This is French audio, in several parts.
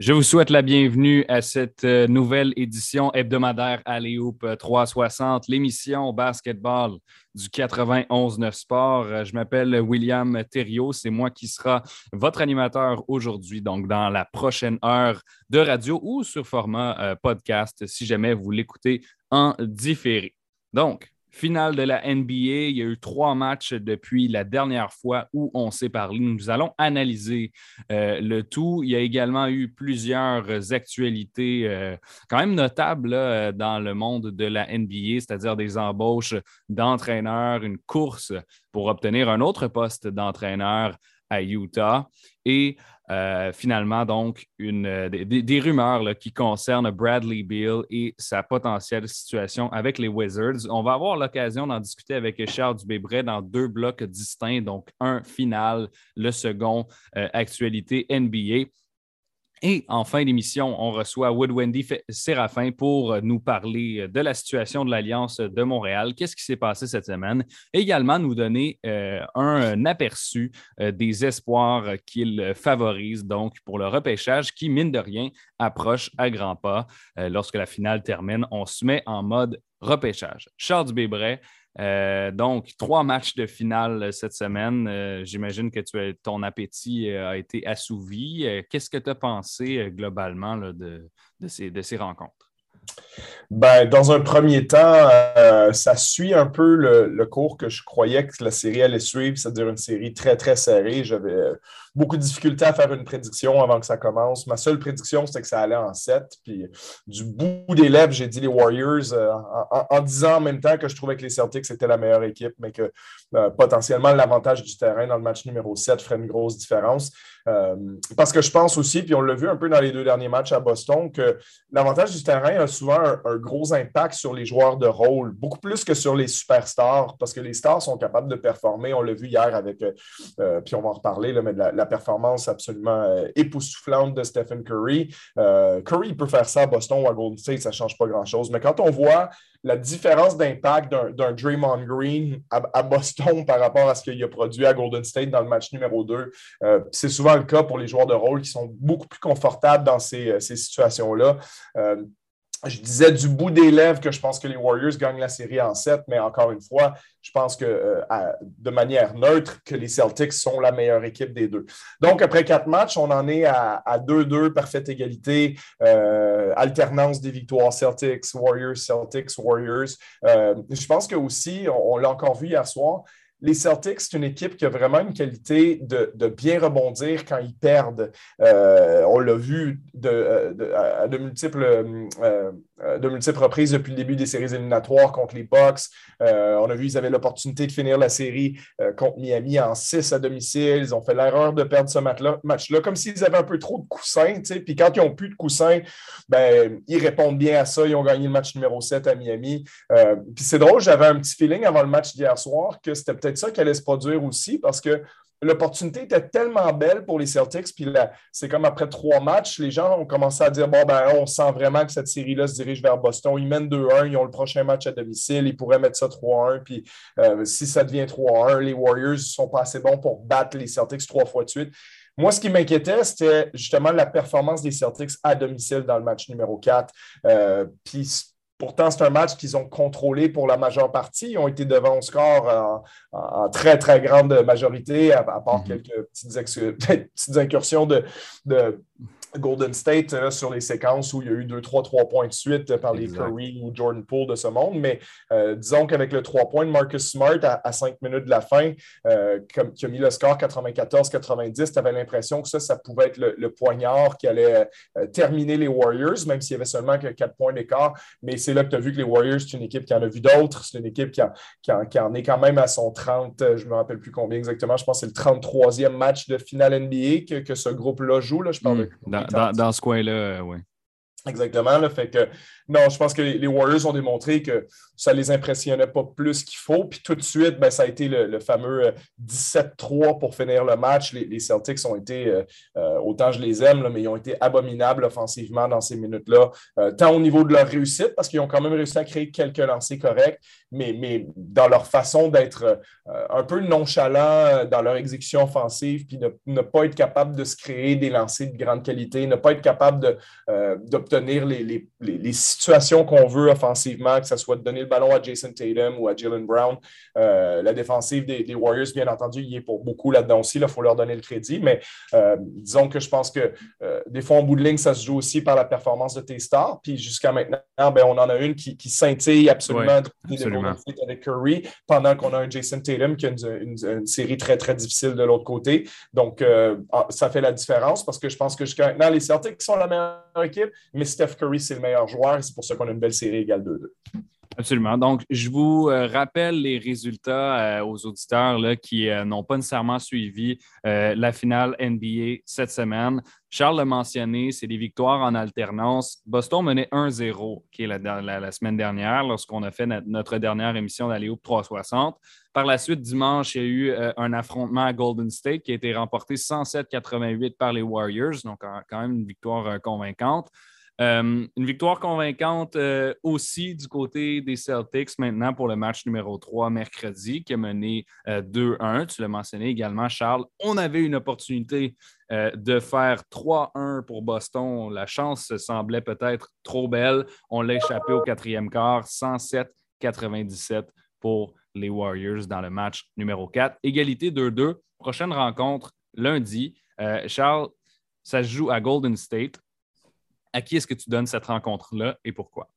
Je vous souhaite la bienvenue à cette euh, nouvelle édition hebdomadaire Aléoupe 360, l'émission basketball du 91-9 Sport. Euh, je m'appelle William Thériault, c'est moi qui sera votre animateur aujourd'hui, donc dans la prochaine heure de radio ou sur format euh, podcast si jamais vous l'écoutez en différé. Donc, finale de la NBA. Il y a eu trois matchs depuis la dernière fois où on s'est parlé. Nous allons analyser euh, le tout. Il y a également eu plusieurs actualités euh, quand même notables dans le monde de la NBA, c'est-à-dire des embauches d'entraîneurs, une course pour obtenir un autre poste d'entraîneur à Utah. Et euh, finalement, donc, une, euh, des, rumeurs qui concernent Bradley Beal et sa potentielle situation avec les Wizards. On va avoir l'occasion d'en discuter avec Charles Dubébret dans deux blocs distincts, donc un final, le second, euh, actualité NBA. Et en fin d'émission, on reçoit Wood Wendy Séraphin pour nous parler de la situation de l'Alliance de Montréal, qu'est-ce qui s'est passé cette semaine, également nous donner euh, un, aperçu euh, des espoirs qu'il favorise donc pour le repêchage qui, mine de rien, approche à grands pas. Euh, lorsque la finale termine, on se met en mode repêchage. Charles Bébret, euh, donc, trois matchs de finale euh, cette semaine. Euh, j'imagine que tu ton appétit a été assouvi. Qu'est-ce que tu as pensé globalement de, ces, de ces rencontres? Ben, dans un premier temps, euh, ça suit un peu le, cours que je croyais que la série allait suivre, c'est-à-dire une série très, très serrée. J'avais euh, beaucoup de difficultés à faire une prédiction avant que ça commence. Ma seule prédiction, c'était que ça allait en 7. Puis du bout des lèvres, j'ai dit les Warriors euh, en, disant en même temps que je trouvais que les Celtics étaient la meilleure équipe, mais que potentiellement l'avantage du terrain dans le match numéro 7 ferait une grosse différence. parce que je pense aussi, puis on l'a vu un peu dans les deux derniers matchs à Boston, que l'avantage du terrain a souvent un, gros impact sur les joueurs de rôle, beaucoup plus que sur les superstars, parce que les stars sont capables de performer. On l'a vu hier avec, euh, euh, puis on va en reparler, là, mais de la, performance absolument euh, époustouflante de Stephen Curry. Curry peut faire ça à Boston ou à Golden State, ça ne change pas grand-chose. Mais quand on voit la différence d'impact d'un Draymond Green à, Boston par rapport à ce qu'il a produit à Golden State dans le match numéro 2. c'est souvent le cas pour les joueurs de rôle qui sont beaucoup plus confortables dans ces situations-là je disais du bout des lèvres que je pense que les Warriors gagnent la série en 7, mais encore une fois, je pense que euh, de manière neutre, que les Celtics sont la meilleure équipe des deux. Donc, après quatre matchs, on en est à 2-2, parfaite égalité, euh, alternance des victoires Celtics, Warriors, Celtics, Warriors. Euh, je pense que aussi, on l'a encore vu hier soir, les Celtics, c'est une équipe qui a vraiment une qualité de, bien rebondir quand ils perdent. Euh, on l'a vu de, à de multiples, euh, de multiples reprises depuis le début des séries éliminatoires contre les Bucks. Euh, on a vu qu'ils avaient l'opportunité de finir la série contre Miami en 6 à domicile. Ils ont fait l'erreur de perdre ce match-là, comme s'ils avaient un peu trop de coussins. Puis quand ils n'ont plus de coussins, ben, ils répondent bien à ça. Ils ont gagné le match numéro 7 à Miami. puis c'est drôle, j'avais un petit feeling avant le match d'hier soir que c'était peut-être peut ça qui allait se produire aussi parce que l'opportunité était tellement belle pour les Celtics. Puis c'est comme après trois matchs, les gens ont commencé à dire bon, ben, on sent vraiment que cette série-là se dirige vers Boston. Ils mènent 2-1, ils ont le prochain match à domicile, ils pourraient mettre ça 3-1. Puis euh, si ça devient 3-1, les Warriors sont pas assez bons pour battre les Celtics trois fois de suite. Moi, ce qui m'inquiétait, c'était justement la performance des Celtics à domicile dans le match numéro 4. Euh, puis Pourtant, c'est un match qu'ils ont contrôlé pour la majeure partie. Ils ont été devant au score en, très, très grande majorité, à, part mm-hmm. quelques petites, incursions de, Golden State euh, sur les séquences où il y a eu 2-3 3 points de suite par les Curry ou Jordan Poole de ce monde. Mais euh, disons qu'avec le 3 points de Marcus Smart à, 5 minutes de la fin, euh, qui a mis le score 94-90, tu avais l'impression que ça, ça pouvait être le, poignard qui allait terminer les Warriors, même s'il y avait seulement que 4 points d'écart. Mais c'est là que tu as vu que les Warriors, c'est une équipe qui en a vu d'autres. C'est une équipe qui, en, est quand même à son 30, je ne me rappelle plus combien exactement, je pense que c'est le 33e match de finale NBA que, ce groupe-là joue. Là. Je parle hmm. de dans, ce coin-là, euh, oui. Exactement. le fait que non, je pense que les Warriors ont démontré que ça ne les impressionnait pas plus qu'il faut. Puis tout de suite, ben, ça a été le, fameux 17-3 euh, pour finir le match. Les, Celtics ont été, euh, euh, autant je les aime, mais ils ont été abominables offensivement dans ces minutes-là, tant au niveau de leur réussite, parce qu'ils ont quand même réussi à créer quelques lancers corrects, mais, mais dans leur façon d'être un peu nonchalant dans leur exécution offensive, puis ne, ne, pas être capable de se créer des lancers de grande qualité, ne pas être capable d'obtenir les, les, les situations qu'on veut offensivement, que ce soit de donner le ballon à Jason Tatum ou à Jalen Brown. Euh, la défensive des, Warriors, bien entendu, il est pour beaucoup là-dedans aussi. Il faut leur donner le crédit. Mais euh, disons que je pense que euh, des fois, en bout de ligne, ça se joue aussi par la performance de tes stars. Puis jusqu'à maintenant, ben, on en a une qui, scintille absolument, avec Curry, pendant qu'on a un Jason Tatum qui a une, série très, très difficile de l'autre côté. Donc, ah, ça fait la différence parce que je pense que jusqu'à maintenant, les Celtics sont la meilleure équipe, mais Steph Curry, c'est le meilleur joueur c'est pour ça qu'on a une belle série égale 2-2. Absolument. Donc, je vous euh, rappelle les résultats euh, aux auditeurs là, qui euh, n'ont pas nécessairement suivi la finale NBA cette semaine. Charles l'a mentionné, c'est des victoires en alternance. Boston menait 1-0, qui est la, semaine dernière, lorsqu'on a fait notre, dernière émission d'Aléo 360. Par la suite, dimanche, il y a eu un affrontement à Golden State qui a été remporté 107-88 par les Warriors, donc quand même une victoire convaincante. Euh, une victoire convaincante euh, aussi du côté des Celtics maintenant pour le match numéro 3 mercredi qui a mené 2-1. Euh, tu l'as mentionné également, Charles. On avait une opportunité de faire 3-1 pour Boston. La chance semblait peut-être trop belle. On l'a échappé au quatrième quart, 107-97 pour les Warriors dans le match numéro 4. Égalité 2-2. Prochaine rencontre lundi. Charles, ça se joue à Golden State à qui est-ce que tu donnes cette rencontre-là et pourquoi?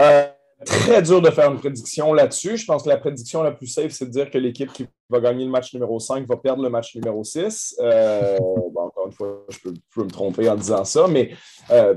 Euh, très dur de faire une prédiction là-dessus. Je pense que la prédiction la plus safe, c'est de dire que l'équipe qui va gagner le match numéro 5 va perdre le match numéro 6. Euh, encore une fois, je peux, me tromper en disant ça, mais euh,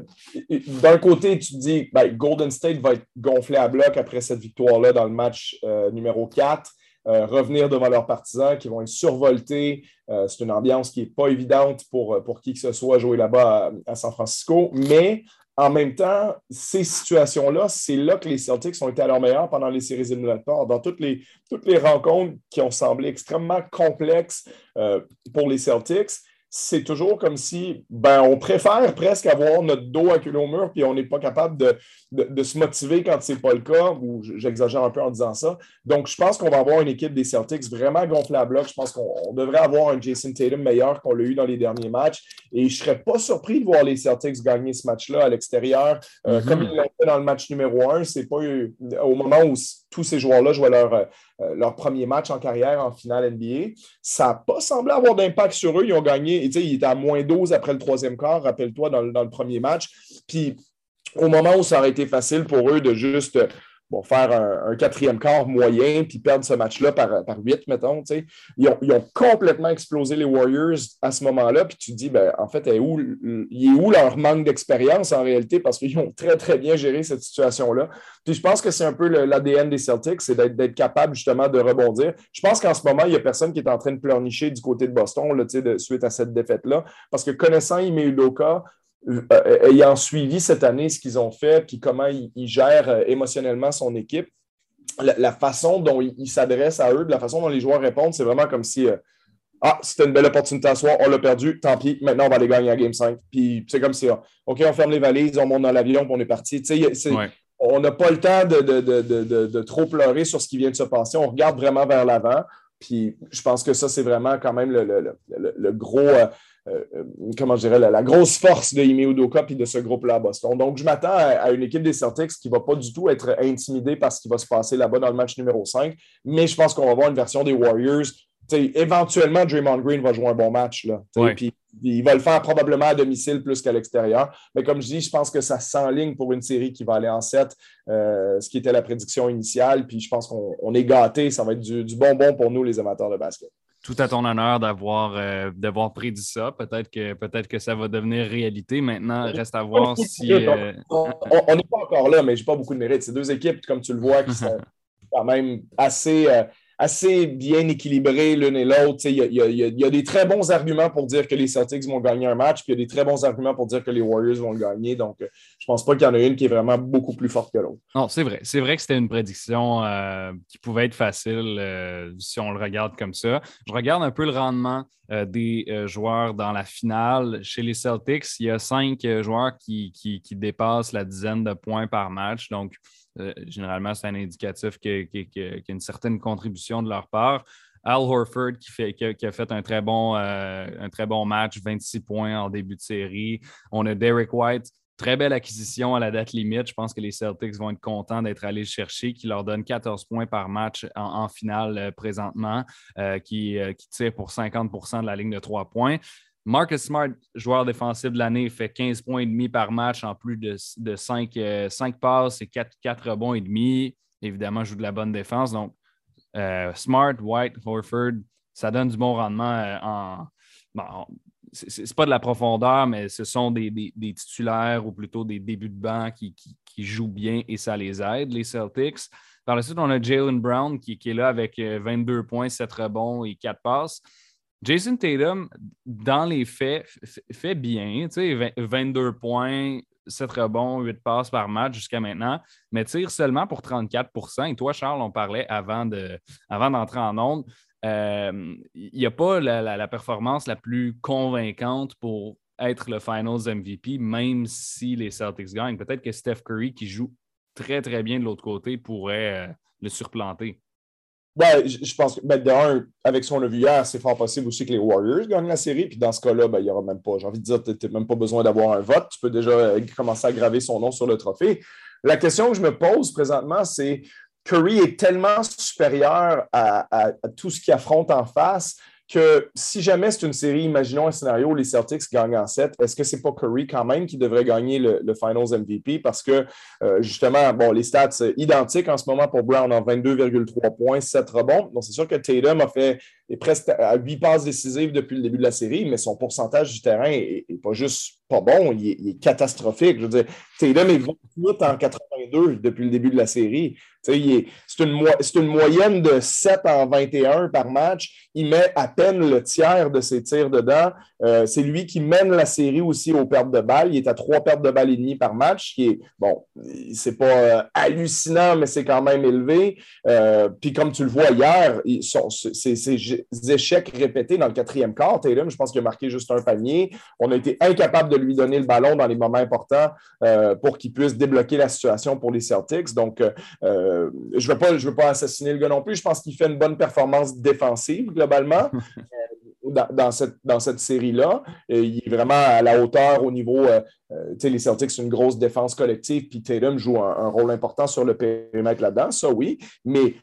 d'un côté, tu te dis ben, Golden State va être gonflé à bloc après cette victoire-là dans le match numéro 4. Euh, revenir devant leurs partisans qui vont être survoltés. Euh, c'est une ambiance qui n'est pas évidente pour, pour qui que ce soit jouer là-bas à, San Francisco. Mais en même temps, ces situations-là, c'est là que les Celtics ont été à leur meilleur pendant les séries éliminatoires. Dans toutes les, toutes les rencontres qui ont semblé extrêmement complexes euh, pour les Celtics, c'est toujours comme si ben, on préfère presque avoir notre dos acculé au mur puis on n'est pas capable de, se motiver quand ce n'est pas le cas, ou j'exagère un peu en disant ça. Donc, je pense qu'on va avoir une équipe des Celtics vraiment gonflée à bloc. Je pense qu'on devrait avoir un Jason Tatum meilleur qu'on l'a eu dans les derniers matchs. Et je ne serais pas surpris de voir les Celtics gagner ce match-là à l'extérieur. Euh, mm-hmm. Comme ils l'ont fait dans le match numéro un, c'est pas au moment où tous ces joueurs-là jouaient leur, euh, leur premier match en carrière en finale NBA. Ça n'a pas semblé avoir d'impact sur eux. Ils ont gagné, ils étaient à moins 12 après le troisième quart, rappelle-toi, dans, dans, le premier match. Puis au moment où ça aurait été facile pour eux de juste bon, faire un, quatrième quart moyen puis perdre ce match-là par, par 8, mettons. Ils ont, ils ont, complètement explosé les Warriors à ce moment-là. Puis tu te dis, ben, en fait, est où, il est où leur manque d'expérience en réalité parce qu'ils ont très, très bien géré cette situation-là. Puis je pense que c'est un peu l'ADN des Celtics, c'est d'être capable justement de rebondir. Je pense qu'en ce moment, il n'y a personne qui est en train de pleurnicher du côté de Boston là, de, suite à cette défaite-là. Parce que connaissant Ime Udoka, ayant suivi cette année ce qu'ils ont fait, puis comment ils, gèrent euh, émotionnellement son équipe, la, façon dont ils s'adressent à eux, la façon dont les joueurs répondent, c'est vraiment comme si euh, Ah, c'était une belle opportunité à soi, on l'a perdu, tant pis, maintenant on va aller gagner à Game 5. Puis c'est comme si OK, on ferme les valises, on monte dans l'avion, puis on est parti. On n'a pas le temps de, trop pleurer sur ce qui vient de se passer. On regarde vraiment vers l'avant. Puis je pense que ça, c'est vraiment quand même le, gros. Euh, euh, comment je dirais, la, grosse force de Ime Udoka et de ce groupe-là à Boston. Donc, je m'attends à, une équipe des Celtics qui ne va pas du tout être intimidée par ce qui va se passer là-bas dans le match numéro 5, mais je pense qu'on va avoir une version des Warriors. éventuellement, Draymond Green va jouer un bon match. Là, il va le faire probablement à domicile plus qu'à l'extérieur. Mais comme je dis, je pense que ça s'enligne pour une série qui va aller en 7, euh, ce qui était la prédiction initiale. Puis je pense qu'on est gâté. Ça va être du bonbon pour nous, les amateurs de basket tout à ton honneur d'avoir euh, d'avoir prédit ça. Peut-être que, peut que ça va devenir réalité. Maintenant, reste à voir si. Euh, on n'est pas encore là, mais j'ai pas beaucoup de mérite. C'est deux équipes, comme tu le vois, qui sont quand même assez, euh, assez bien équilibrés l'une et l'autre. Il y, a, des très bons arguments pour dire que les Celtics vont gagner un match, puis il y a des très bons arguments pour dire que les Warriors vont le gagner. Donc, je ne pense pas qu'il y en a une qui est vraiment beaucoup plus forte que l'autre. Non, c'est vrai. C'est vrai que c'était une prédiction qui pouvait être facile si on le regarde comme ça. Je regarde un peu le rendement des joueurs dans la finale. Chez les Celtics, il y a cinq joueurs qui, qui, qui dépassent la dizaine de points par match. Donc, euh, généralement, c'est un indicatif qu'il y a une certaine contribution de leur part. Al Horford qui, a, fait un très, bon, euh, match, 26 points en début de série. On a Derek White, très belle acquisition à la date limite. Je pense que les Celtics vont être contents d'être allés le chercher, qui leur donne 14 points par match en, finale euh, présentement, qui, tire pour 50% de la ligne de trois points. Marcus Smart, joueur défensif de l'année, fait 15 points et demi par match en plus de, de 5, euh, passes et 4, 4 rebonds et demi. Évidemment, joue de la bonne défense. Donc, euh, Smart, White, Horford, ça donne du bon rendement euh, en. Bon, c'est pas de la profondeur, mais ce sont des, titulaires ou plutôt des débuts de banc qui, jouent bien et ça les aide, les Celtics. Par la suite, on a Jalen Brown qui, qui, est là avec 22 points, 7 rebonds et 4 passes. Jason Tatum, dans les faits, fait bien. 22 points, 7 rebonds, 8 passes par match jusqu'à maintenant, mais tire seulement pour 34% Et toi, Charles, on parlait avant d'entrer en onde. Euh, il n'y a pas la, performance la plus convaincante pour être le Finals MVP, même si les Celtics gagnent. Peut-être que Steph Curry, qui joue très, très bien de l'autre côté, pourrait euh, le surplanter. Ben, je pense que, ben, d'un, avec ce qu'on a vu hier, c'est fort possible aussi que les Warriors gagnent la série. Puis dans ce cas-là, ben, il n'y aura même pas, j'ai envie de dire, tu n'as même pas besoin d'avoir un vote. Tu peux déjà euh, commencer à graver son nom sur le trophée. La question que je me pose présentement, c'est Curry est tellement supérieur à tout ce qu'il affronte en face que si jamais c'est une série, imaginons un scénario où les Celtics gagnent en 7, est-ce que c'est pas Curry quand même qui devrait gagner le, Finals MVP? Parce que euh, justement, bon, les stats identiques en ce moment pour Brown en 22,3 points, 7 rebonds. Donc c'est sûr que Tatum a fait est presque à 8 passes décisives depuis le début de la série, mais son pourcentage du terrain n'est pas juste pas bon, il est, catastrophique. Je veux dire, Tatum est 28 en 82 depuis le début de la série. C'est une, moyenne de 7 en 21 par match. Il met à peine le tiers de ses tirs dedans. Euh, c'est lui qui mène la série aussi aux pertes de balles. Il est à 3 pertes de balles et demi par match, qui est, bon, c'est pas euh, hallucinant, mais c'est quand même élevé. Euh, puis comme tu le vois hier, ces échecs répétés dans le quatrième quart, Tatum, je pense qu'il a marqué juste un panier. On a été incapable de lui donner le ballon dans les moments importants pour qu'il puisse débloquer la situation pour les Celtics. Donc, euh, je ne veux, pas, veux pas assassiner le gars non plus. Je pense qu'il fait une bonne performance défensive globalement. Euh, dans, cette, dans cette série-là. Il est vraiment à la hauteur au niveau. Euh, les Celtics, c'est une grosse défense collective, puis Tatum joue un, un rôle important sur le périmètre là-dedans, ça oui. Mais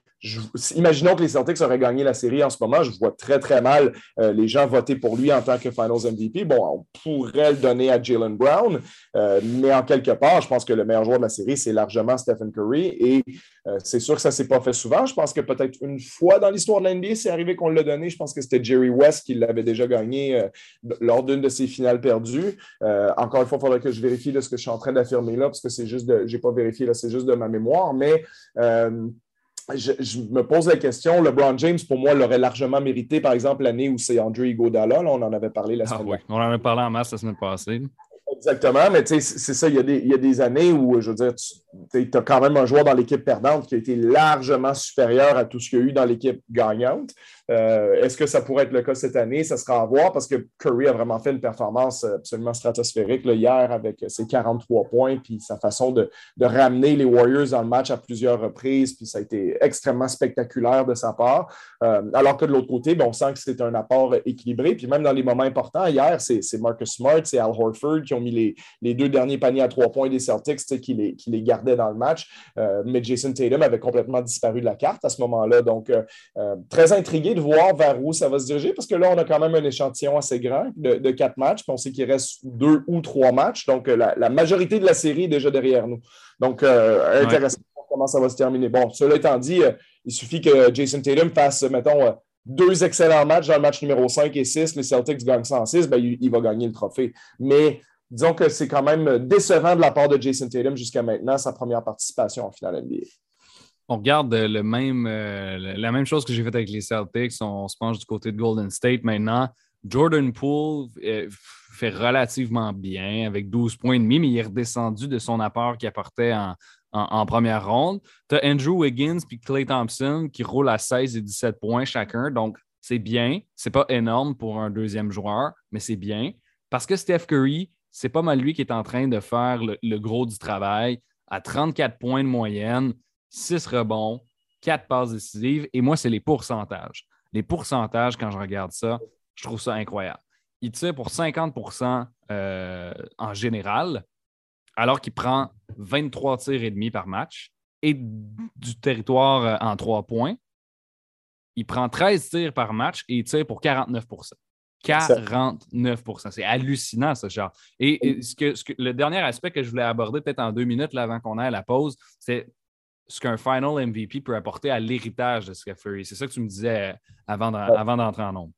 imaginons que les Celtics auraient gagné la série en ce moment. Je vois très, très mal euh, les gens voter pour lui en tant que Finals MVP. Bon, on pourrait le donner à Jalen Brown, euh, mais en quelque part, je pense que le meilleur joueur de la série, c'est largement Stephen Curry. Et euh, c'est sûr que ça ne s'est pas fait souvent. Je pense que peut-être une fois dans l'histoire de l'NBA, c'est arrivé qu'on l'a donné. Je pense que c'était Jerry West qui l'avait déjà gagné lors d'une de ses finales perdues. encore une fois, il faudrait que je vérifie ce que je suis en train d'affirmer là, parce que c'est juste de. Je n'ai pas vérifié là, c'est juste de ma mémoire. Mais je, me pose la question, LeBron James, pour moi, l'aurait largement mérité, par exemple, l'année où c'est Andrew Iguodala. on en avait parlé la ah semaine ah, oui. On en avait parlé en masse la semaine passée. Exactement, mais tu sais, c'est ça, il y, a des, il y, a des, années où, je veux dire, tu as quand même un joueur dans l'équipe perdante qui a été largement supérieur à tout ce qu'il y a eu dans l'équipe gagnante. Euh, est-ce que ça pourrait être le cas cette année? Ça sera à voir parce que Curry a vraiment fait une performance absolument stratosphérique hier avec ses 43 points puis sa façon de, ramener les Warriors dans le match à plusieurs reprises. Puis ça a été extrêmement spectaculaire de sa part. Euh, alors que de l'autre côté, ben, on sent que c'est un apport équilibré. Puis même dans les moments importants, hier, c'est Marcus Smart, c'est Al Horford qui ont mis les, deux derniers paniers à trois points des Celtics qui les, qui les gardaient dans le match. Euh, mais Jason Tatum avait complètement disparu de la carte à ce moment-là. Donc, très intrigué voir vers où ça va se diriger parce que là, on a quand même un échantillon assez grand de, quatre matchs. Puis on sait qu'il reste deux ou trois matchs. Donc, euh, la, majorité de la série est déjà derrière nous. Donc, euh, intéressant comment ça va se terminer. Bon, cela étant dit, euh, il suffit que Jason Tatum fasse, mettons, deux excellents matchs dans le match numéro 5 et 6. Les Celtics gagnent 106, ben, il, il va gagner le trophée. Mais disons que c'est quand même décevant de la part de Jason Tatum jusqu'à maintenant, sa première participation en finale NBA. on regarde le même, la même chose que j'ai fait avec les Celtics. On, se penche du côté de Golden State maintenant. Jordan Poole fait relativement bien avec 12 points et demi, mais il est redescendu de son apport qu'il apportait en, en, première ronde. Tu as Andrew Wiggins et Clay Thompson qui roulent à 16 et 17 points chacun. Donc, c'est bien. C'est pas énorme pour un deuxième joueur, mais c'est bien. Parce que Steph Curry, c'est pas mal lui qui est en train de faire le, gros du travail à 34 points de moyenne, 6 rebonds, 4 passes décisives. Et moi, c'est les pourcentages. Les pourcentages, quand je regarde ça, je trouve ça incroyable. Il tire pour 50% euh, en général, alors qu'il prend 23 tirs et demi par match et du territoire euh, en trois points. Il prend 13 tirs par match et il tire pour 49 49% C'est hallucinant, ce genre. Et, ce que, le dernier aspect que je voulais aborder, peut-être en deux minutes avant qu'on aille à la pause, c'est ce qu'un final MVP peut apporter à l'héritage de Steph Curry. C'est ça que tu me disais euh, avant d'entrer en nombre.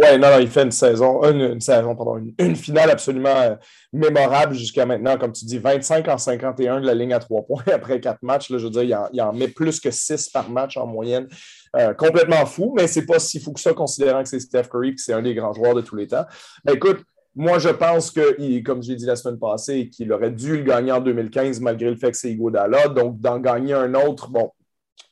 Oui, non, non, il fait une saison, une, saison, pardon, une, finale absolument euh, mémorable jusqu'à maintenant. Comme tu dis, 25 en 51 de la ligne à trois points après quatre matchs. Là, je veux dire, il en, met plus que six par match en moyenne. Euh, complètement fou, mais c'est pas si fou que ça, considérant que c'est Steph Curry que c'est un des grands joueurs de tous les temps. Mais écoute, moi, je pense que, comme je l'ai dit la semaine passée, qu'il aurait dû le gagner en 2015 malgré le fait que c'est Iguodala. Donc, d'en gagner un autre, bon,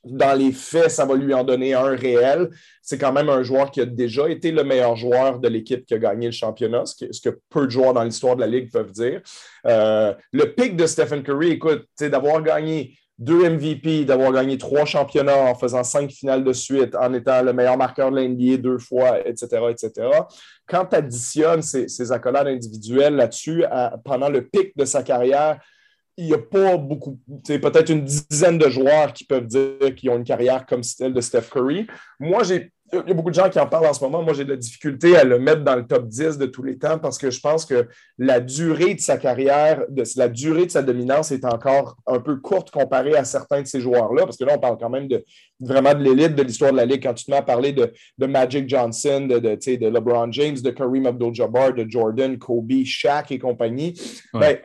dans les faits, ça va lui en donner un réel. C'est quand même un joueur qui a déjà été le meilleur joueur de l'équipe qui a gagné le championnat, ce que, peu de joueurs dans l'histoire de la Ligue peuvent dire. Euh, le pic de Stephen Curry, écoute, d'avoir gagné deux MVP, d'avoir gagné trois championnats en faisant cinq finales de suite, en étant le meilleur marqueur de l'NBA deux fois, etc., etc. Quand tu additionnes ces, accolades individuelles là-dessus, pendant le pic de sa carrière, il n'y a pas beaucoup, peut-être une dizaine de joueurs qui peuvent dire qu'ils ont une carrière comme celle de Steph Curry. Moi, j'ai, il y a beaucoup de gens qui en parlent en ce moment. Moi, j'ai de la difficulté à le mettre dans le top 10 de tous les temps parce que je pense que la durée de sa carrière, de, la durée de sa dominance est encore un peu courte comparée à certains de ces joueurs-là. Parce que là, on parle quand même de vraiment de l'élite de l'histoire de la Ligue. Quand tu te mets à parler de, Magic Johnson, de, de, LeBron James, de Kareem Abdul-Jabbar, de Jordan, Kobe, Shaq et compagnie, ben,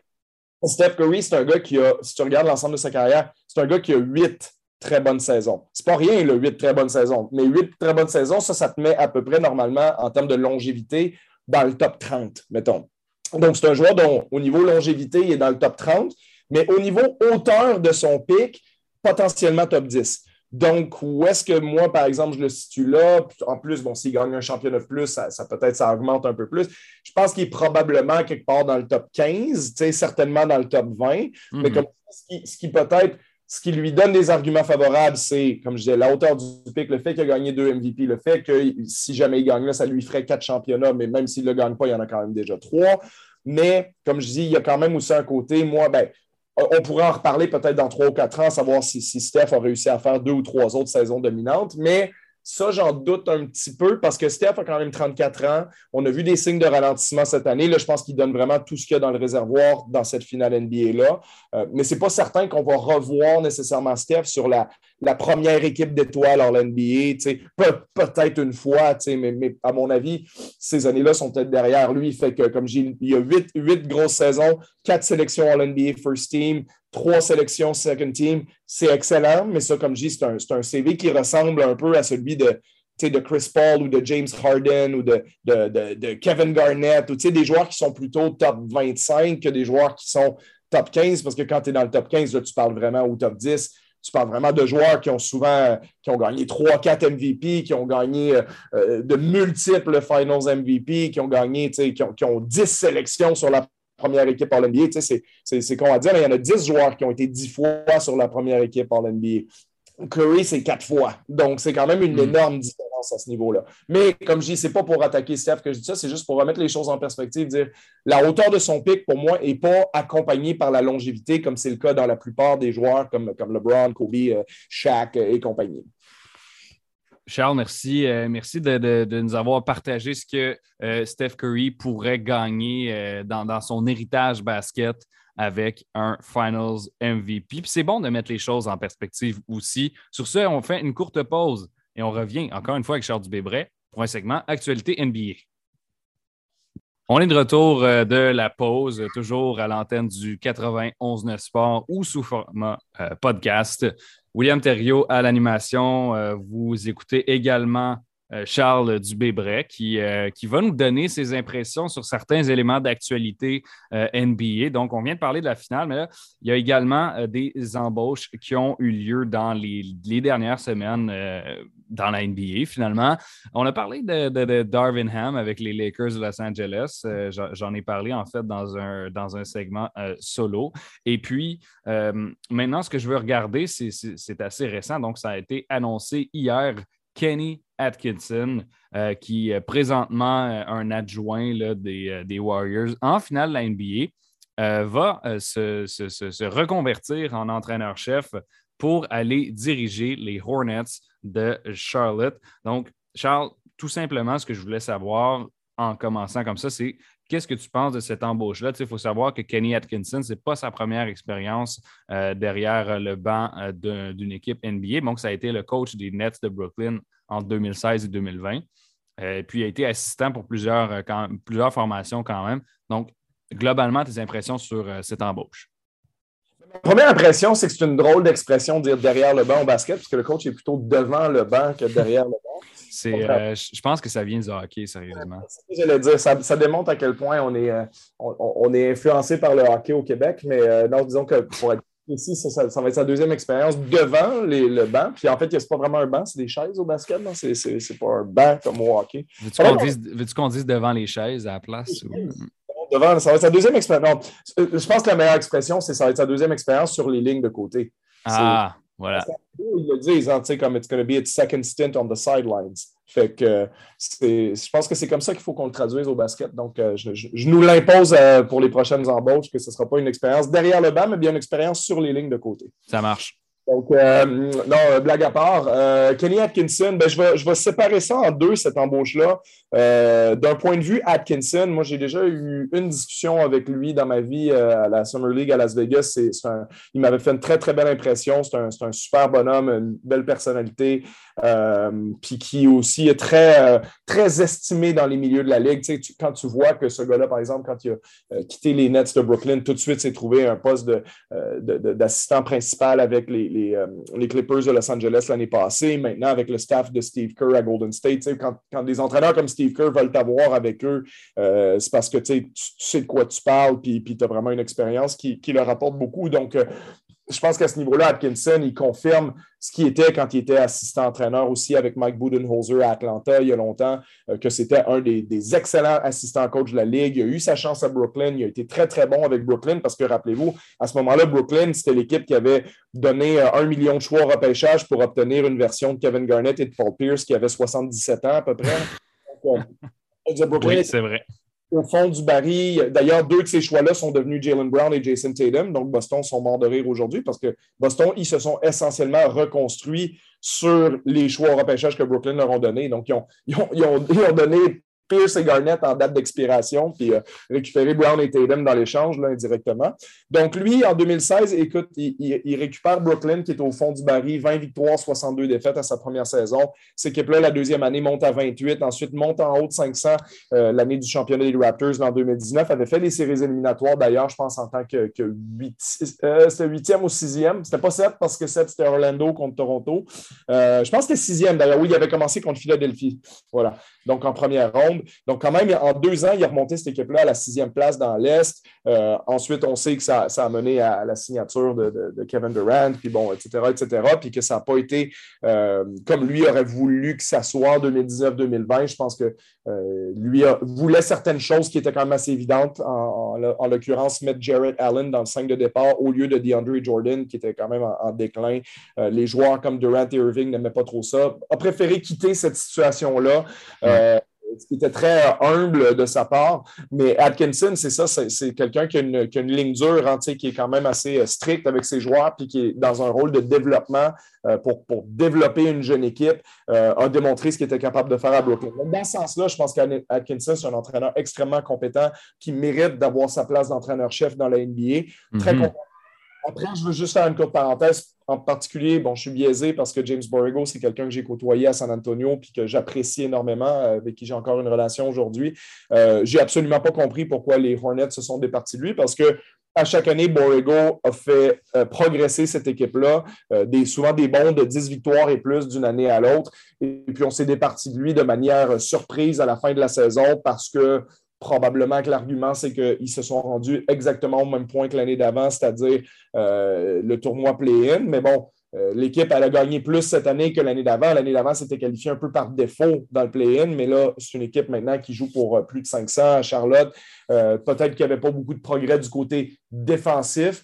Steph Curry, c'est un gars qui a, si tu regardes l'ensemble de sa carrière, c'est un gars qui a huit très bonnes saisons. C'est pas rien, le huit très bonnes saisons, mais huit très bonnes saisons, ça, ça te met à peu près normalement en termes de longévité dans le top 30, mettons. Donc, c'est un joueur dont, au niveau longévité, il est dans le top 30, mais au niveau hauteur de son pic, potentiellement top 10. Donc, où est-ce que moi, par exemple, je le situe là? En plus, bon, s'il gagne un championnat de plus, ça, peut-être ça augmente un peu plus. Je pense qu'il est probablement quelque part dans le top 15, certainement dans le top 20. Mais mhm. comme ce qui, peut-être, ce qui lui donne des arguments favorables, c'est, comme je disais, la hauteur du pic, le fait qu'il a gagné deux MVP, le fait que si jamais il gagne là, ça lui ferait quatre championnats, mais même s'il ne le gagne pas, il y en a quand même déjà trois. Mais comme je dis, il y a quand même aussi un côté, moi, ben, on pourrait en reparler peut-être dans trois ou quatre ans, savoir si, si, Steph a réussi à faire deux ou trois autres saisons dominantes, mais ça, j'en doute un petit peu parce que Steph a quand même 34 ans. On a vu des signes de ralentissement cette année. Là, je pense qu'il donne vraiment tout ce qu'il y a dans le réservoir dans cette finale NBA-là. Euh, mais ce n'est pas certain qu'on va revoir nécessairement Steph sur la, première équipe d'étoiles en NBA. peut-être une fois, mais, mais, à mon avis, ces années-là sont peut-être derrière lui. Fait que, comme j'ai il y a huit grosses saisons, quatre sélections en NBA First Team, trois sélections second team, c'est excellent, mais ça, comme je dis, c'est un, CV qui ressemble un peu à celui de, de Chris Paul ou de James Harden ou de, Kevin Garnett ou des joueurs qui sont plutôt top 25 que des joueurs qui sont top 15, parce que quand tu es dans le top 15, là, tu parles vraiment au top 10 tu parles vraiment de joueurs qui ont souvent qui ont gagné 3-4 MVP, qui ont gagné euh, euh, de multiples Finals MVP, qui ont gagné, qui ont, qui ont 10 sélections sur la première équipe par l'NBA. C'est con à dire, mais il y en a 10 joueurs qui ont été 10 fois sur la première équipe par l'NBA. Curry, c'est 4 fois. Donc, c'est quand même une hmm. énorme différence à ce niveau-là. Mais comme je dis, ce n'est pas pour attaquer Steph que je dis ça, c'est juste pour remettre les choses en perspective, dire la hauteur de son pic, pour moi, n'est pas accompagnée par la longévité, comme c'est le cas dans la plupart des joueurs comme, comme LeBron, Kobe, euh, Shaq et compagnie. Charles, merci. Euh, merci de, nous avoir partagé ce que euh, Steph Curry pourrait gagner euh, dans, son héritage basket avec un Finals MVP. Puis c'est bon de mettre les choses en perspective aussi. Sur ce, on fait une courte pause et on revient encore une fois avec Charles Dubébret pour un segment Actualité NBA. On est de retour de la pause, toujours à l'antenne du 91.9 Sport ou sous format podcast. William Thériault à l'animation. vous écoutez également euh, Charles Dubébret, qui, euh, qui va nous donner ses impressions sur certains éléments d'actualité euh, NBA. Donc, on vient de parler de la finale, mais il y a également des embauches qui ont eu lieu dans les, dernières semaines dans la NBA, finalement. On a parlé de, Darvin Ham avec les Lakers de Los Angeles. J'en ai parlé, en fait, dans un, dans un segment solo. Et puis, maintenant, ce que je veux regarder, c'est assez récent. Donc, ça a été annoncé hier Kenny Atkinson, euh, qui est présentement euh, un adjoint des, euh, des, Warriors en finale de la NBA, va se, reconvertir en entraîneur-chef pour aller diriger les Hornets de Charlotte. Donc, Charles, tout simplement, ce que je voulais savoir en commençant comme ça, c'est Qu'est-ce que tu penses de cette embauche-là? Il faut savoir que Kenny Atkinson, ce n'est pas sa première expérience derrière le banc d'une équipe NBA. Donc, ça a été le coach des Nets de Brooklyn entre 2016 et 2020. Euh, puis, il a été assistant pour plusieurs, euh, plusieurs formations quand même. Donc, globalement, tes impressions sur euh, cette embauche? Ma première impression, c'est que c'est une drôle d'expression de dire derrière le banc au basket, puisque le coach est plutôt devant le banc que derrière le banc. je pense que ça vient du hockey, sérieusement. J'allais dire, ça, ça, démontre à quel point on est, on, est influencé par le hockey au Québec, mais non, disons que pour être Ici, ça, va être sa deuxième expérience devant le banc. Puis en fait, c'est pas vraiment un banc, c'est des chaises au basket. C'est pas un banc comme au hockey. Veux-tu qu'on dise, devant les chaises à la place? Devant, ça va être sa deuxième expérience. je pense que la meilleure expression, c'est ça va être sa deuxième expérience sur les lignes de côté. Ah, voilà. Ils le disent, hein, comme it's going to be its second stint on the sidelines. Fait que je pense que c'est comme ça qu'il faut qu'on le traduise au basket. Donc, euh, je, nous l'impose euh, pour les prochaines embauches, que ce ne sera pas une expérience derrière le banc, mais bien une expérience sur les lignes de côté. Ça marche. Donc, euh, non, blague à part. Kenny Atkinson, ben, je, vais, je vais séparer ça en deux, cette embauche-là. D'un point de vue Atkinson, moi, j'ai déjà eu une discussion avec lui dans ma vie à la Summer League à Las Vegas. il m'avait fait une très, très belle impression. C'est un, super bonhomme, une belle personnalité. Euh, puis qui aussi est très, euh, très estimé dans les milieux de la Ligue. quand tu vois que ce gars-là, par exemple, quand il a euh, quitté les Nets de Brooklyn, tout de suite s'est trouvé un poste d'assistant principal avec les, Clippers de Los Angeles l'année passée, maintenant avec le staff de Steve Kerr à Golden State. Quand, quand, des entraîneurs comme Steve Veulent t'avoir avec eux, c'est parce que tu, sais de quoi tu parles, puis tu as vraiment une expérience qui, leur apporte beaucoup. Donc, je pense qu'à ce niveau-là, Atkinson, il confirme ce qui était quand il était assistant-entraîneur aussi avec Mike Budenholzer à Atlanta il y a longtemps, euh, que c'était un des, excellents assistants-coach de la Ligue. Il a eu sa chance à Brooklyn. Il a été très, très bon avec Brooklyn parce que, rappelez-vous, à ce moment-là, Brooklyn, c'était l'équipe qui avait donné euh, un million de choix au repêchage pour obtenir une version de Kevin Garnett et de Paul Pierce qui avait 77 ans à peu près. oui, c'est vrai au fond du baril. D'ailleurs, deux de ces choix-là sont devenus Jalen Brown et Jason Tatum. Donc, Boston sont morts de rire aujourd'hui parce que Boston, ils se sont essentiellement reconstruits sur les choix au repêchage que Brooklyn leur ont donnés. Donc, ils ont, ils ont, ils ont donné Pierce et Garnett en date d'expiration, puis euh, récupérer Brown et Tatum dans l'échange indirectement. Donc, lui, en 2016, écoute, il, récupère Brooklyn, qui est au fond du baril, 20 victoires, 62 défaites à sa première saison. Cette équipe-là, la deuxième année, monte à 28, ensuite monte en haut de 500 euh, l'année du championnat des Raptors en 2019, avait fait les séries éliminatoires d'ailleurs, je pense, en tant que, que 8, euh, c'était 8e ou 6e. C'était pas 7 parce que 7, c'était Orlando contre Toronto. je pense que c'était 6e d'ailleurs. Oui, il avait commencé contre Philadelphie. Voilà. Donc, en première ronde. Donc, quand même, en deux ans, il a remonté cette équipe-là à la sixième place dans l'Est. Euh, ensuite, on sait que ça, a mené à la signature de, Kevin Durant, puis bon, etc., etc., puis que ça n'a pas été euh, comme lui aurait voulu que ça soit en 2019-2020. Je pense que euh, lui voulait certaines choses qui étaient quand même assez évidentes, en, l'occurrence, mettre Jared Allen dans le 5 de départ au lieu de DeAndre Jordan, qui était quand même en, déclin. les joueurs comme Durant et Irving n'aimaient pas trop ça. A préféré quitter cette situation-là qui était très humble de sa part. Mais Atkinson, c'est ça, c'est quelqu'un qui, a une ligne dure, hein, qui est quand même assez euh, strict avec ses joueurs, puis qui est dans un rôle de développement euh, pour, développer une jeune équipe, euh, a démontré ce qu'il était capable de faire à Brooklyn. dans ce sens-là, je pense qu'Atkinson, c'est un entraîneur extrêmement compétent qui mérite d'avoir sa place d'entraîneur-chef dans la NBA. Très mm-hmm. Après, je veux juste faire une courte parenthèse. En particulier, bon, je suis biaisé parce que James Borrego, c'est quelqu'un que j'ai côtoyé à San Antonio puis que j'apprécie énormément, euh, avec qui j'ai encore une relation aujourd'hui. Euh, j'ai absolument pas compris pourquoi les Hornets se sont départis de lui parce que à chaque année, Borrego a fait euh, progresser cette équipe-là, euh, des, souvent des bons de 10 victoires et plus d'une année à l'autre. Et puis, on s'est départi de lui de manière surprise à la fin de la saison parce que probablement que l'argument, c'est qu'ils se sont rendus exactement au même point que l'année d'avant, c'est-à-dire euh, le tournoi play-in. Mais bon, euh, l'équipe, elle a gagné plus cette année que l'année d'avant. L'année d'avant, c'était qualifié un peu par défaut dans le play-in, mais là, c'est une équipe maintenant qui joue pour euh, plus de 500 à Charlotte. Peut-être qu'il n'y avait pas beaucoup de progrès du côté défensif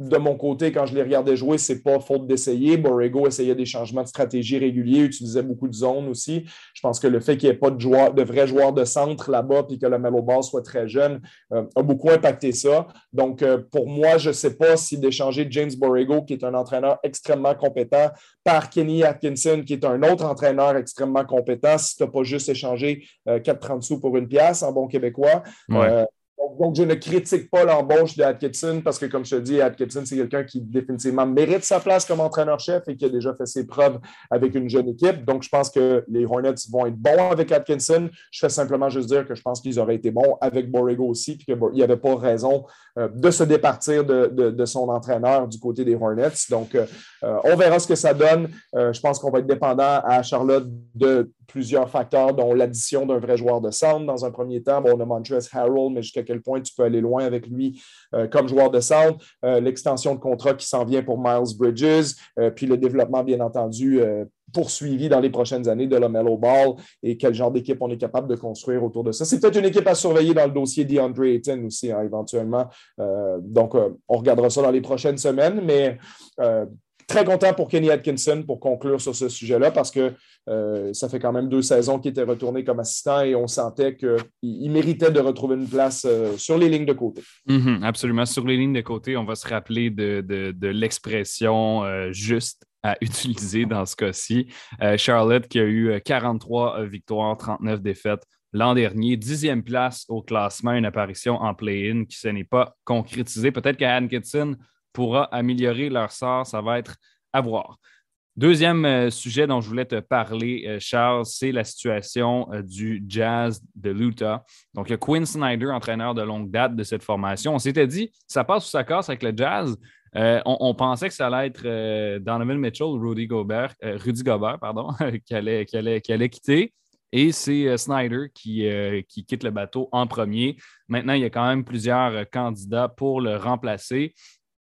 de mon côté, quand je les regardais jouer, c'est pas faute d'essayer. Borrego essayait des changements de stratégie réguliers, utilisait beaucoup de zones aussi. Je pense que le fait qu'il n'y ait pas de, joueur, de vrais joueurs de centre là-bas et que le Melo Ball soit très jeune euh, a beaucoup impacté ça. Donc, euh, pour moi, je ne sais pas si d'échanger James Borrego, qui est un entraîneur extrêmement compétent, par Kenny Atkinson, qui est un autre entraîneur extrêmement compétent, si tu n'as pas juste échangé 4,30 euh, sous pour une pièce en bon québécois. Donc, je ne critique pas l'embauche de Atkinson parce que, comme je te dis, Atkinson, c'est quelqu'un qui définitivement mérite sa place comme entraîneur-chef et qui a déjà fait ses preuves avec une jeune équipe. Donc, je pense que les Hornets vont être bons avec Atkinson. Je fais simplement juste dire que je pense qu'ils auraient été bons avec Borrego aussi, puis qu'il n'y avait pas raison euh, de se départir de, son entraîneur du côté des Hornets. Donc, euh, euh, on verra ce que ça donne. je pense qu'on va être dépendant à Charlotte de plusieurs facteurs, dont l'addition d'un vrai joueur de centre dans un premier temps. Bon, on a Montrezl Harold, mais jusqu'à quel point tu peux aller loin avec lui comme joueur de centre. L'extension de contrat qui s'en vient pour Miles Bridges, puis le développement, bien entendu, poursuivi dans les prochaines années de la Mellow Ball et quel genre d'équipe on est capable de construire autour de ça. C'est peut-être une équipe à surveiller dans le dossier d'Andre Ayton aussi, hein, éventuellement. Euh, donc, euh, on regardera ça dans les prochaines semaines, mais euh, très content pour Kenny Atkinson pour conclure sur ce sujet-là parce que ça fait quand même deux saisons qu'il était retourné comme assistant et on sentait qu'il méritait de retrouver une place sur les lignes de côté. Mm-hmm, absolument. Sur les lignes de côté, on va se rappeler de, l'expression juste à utiliser dans ce cas-ci. Euh, Charlotte qui a eu 43 euh, euh, victoires, 39 défaites l'an dernier, dixième place au classement, une apparition en play-in qui ne n'est pas concrétisée. Peut-être Kitson pourra améliorer leur sort, ça va être à voir. Deuxième sujet dont je voulais te parler, Charles, c'est la situation du Jazz de l'Utah. Donc, le Quinn Snyder, entraîneur de longue date de cette formation, on s'était dit, ça passe ou ça casse avec le Jazz? Euh, on, pensait que ça allait être euh, Donovan Mitchell, Rudy Gobert, euh, Rudy Gobert, pardon, qui, allait, quitter. Et c'est Snyder qui, qui, quitte le bateau en premier. Maintenant, il y a quand même plusieurs candidats pour le remplacer.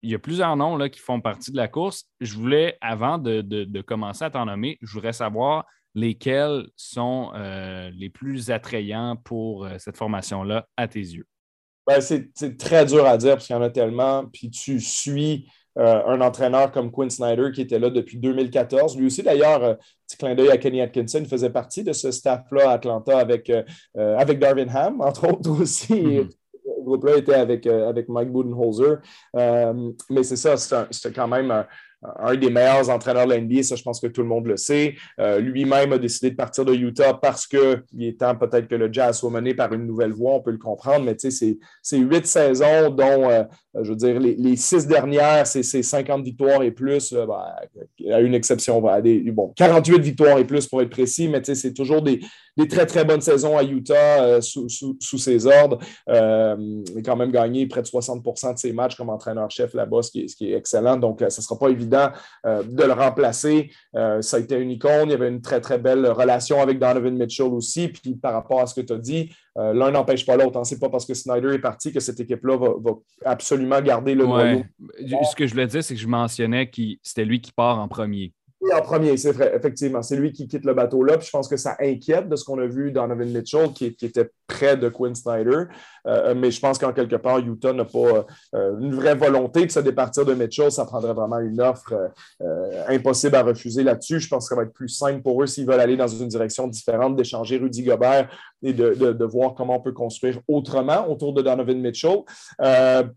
Il y a plusieurs noms là, qui font partie de la course. Je voulais, avant de, commencer à t'en nommer, je voudrais savoir lesquels sont les plus attrayants pour cette formation-là à tes yeux. Ben, c'est très dur à dire parce qu'il y en a tellement. Puis tu suis euh, un entraîneur comme Quinn Snyder qui était là depuis 2014. Lui aussi, d'ailleurs, euh, petit clin d'œil à Kenny Atkinson, il faisait partie de ce staff-là à Atlanta avec, euh, avec Darvin Ham, entre autres aussi. Mm-hmm. Le groupe-là était avec, avec Mike Budenholzer. mais c'est ça, c'était quand même un des meilleurs entraîneurs de l'NBA, ça je pense que tout le monde le sait. Euh, lui-même a décidé de partir de Utah parce qu'il est temps peut-être que le Jazz soit mené par une nouvelle voie, on peut le comprendre, mais tu sais, c'est huit saisons dont, euh, je veux dire, les, six dernières, c'est 50 victoires et plus, ben, à une exception, ben, bon, 48 victoires et plus pour être précis, mais tu sais, c'est toujours des, des très, très bonnes saisons à Utah euh, sous, ses ordres. Euh, il a quand même gagné près de 60% de ses matchs comme entraîneur-chef là-bas, ce, qui est excellent. Donc, euh, ce ne sera pas évident de le remplacer. ça a été une icône. Il y avait une très, très belle relation avec Donovan Mitchell aussi. Puis, par rapport à ce que tu as dit, l'un n'empêche pas l'autre. Hein. Ce n'est pas parce que Snyder est parti que cette équipe-là va, absolument garder le ouais. Ce que je voulais dire, c'est que je mentionnais que c'était lui qui part en premier en premier, c'est vrai, effectivement. C'est lui qui quitte le bateau-là. Puis je pense que ça inquiète de ce qu'on a vu dans Donovan Mitchell, qui, était près de Quinn Snyder. Euh, mais je pense qu'en quelque part, Utah n'a pas euh, une vraie volonté de se départir de Mitchell. Ça prendrait vraiment une offre euh, impossible à refuser là-dessus. Je pense que ça va être plus simple pour eux s'ils veulent aller dans une direction différente, d'échanger Rudy Gobert et de, voir comment on peut construire autrement autour de Donovan Mitchell.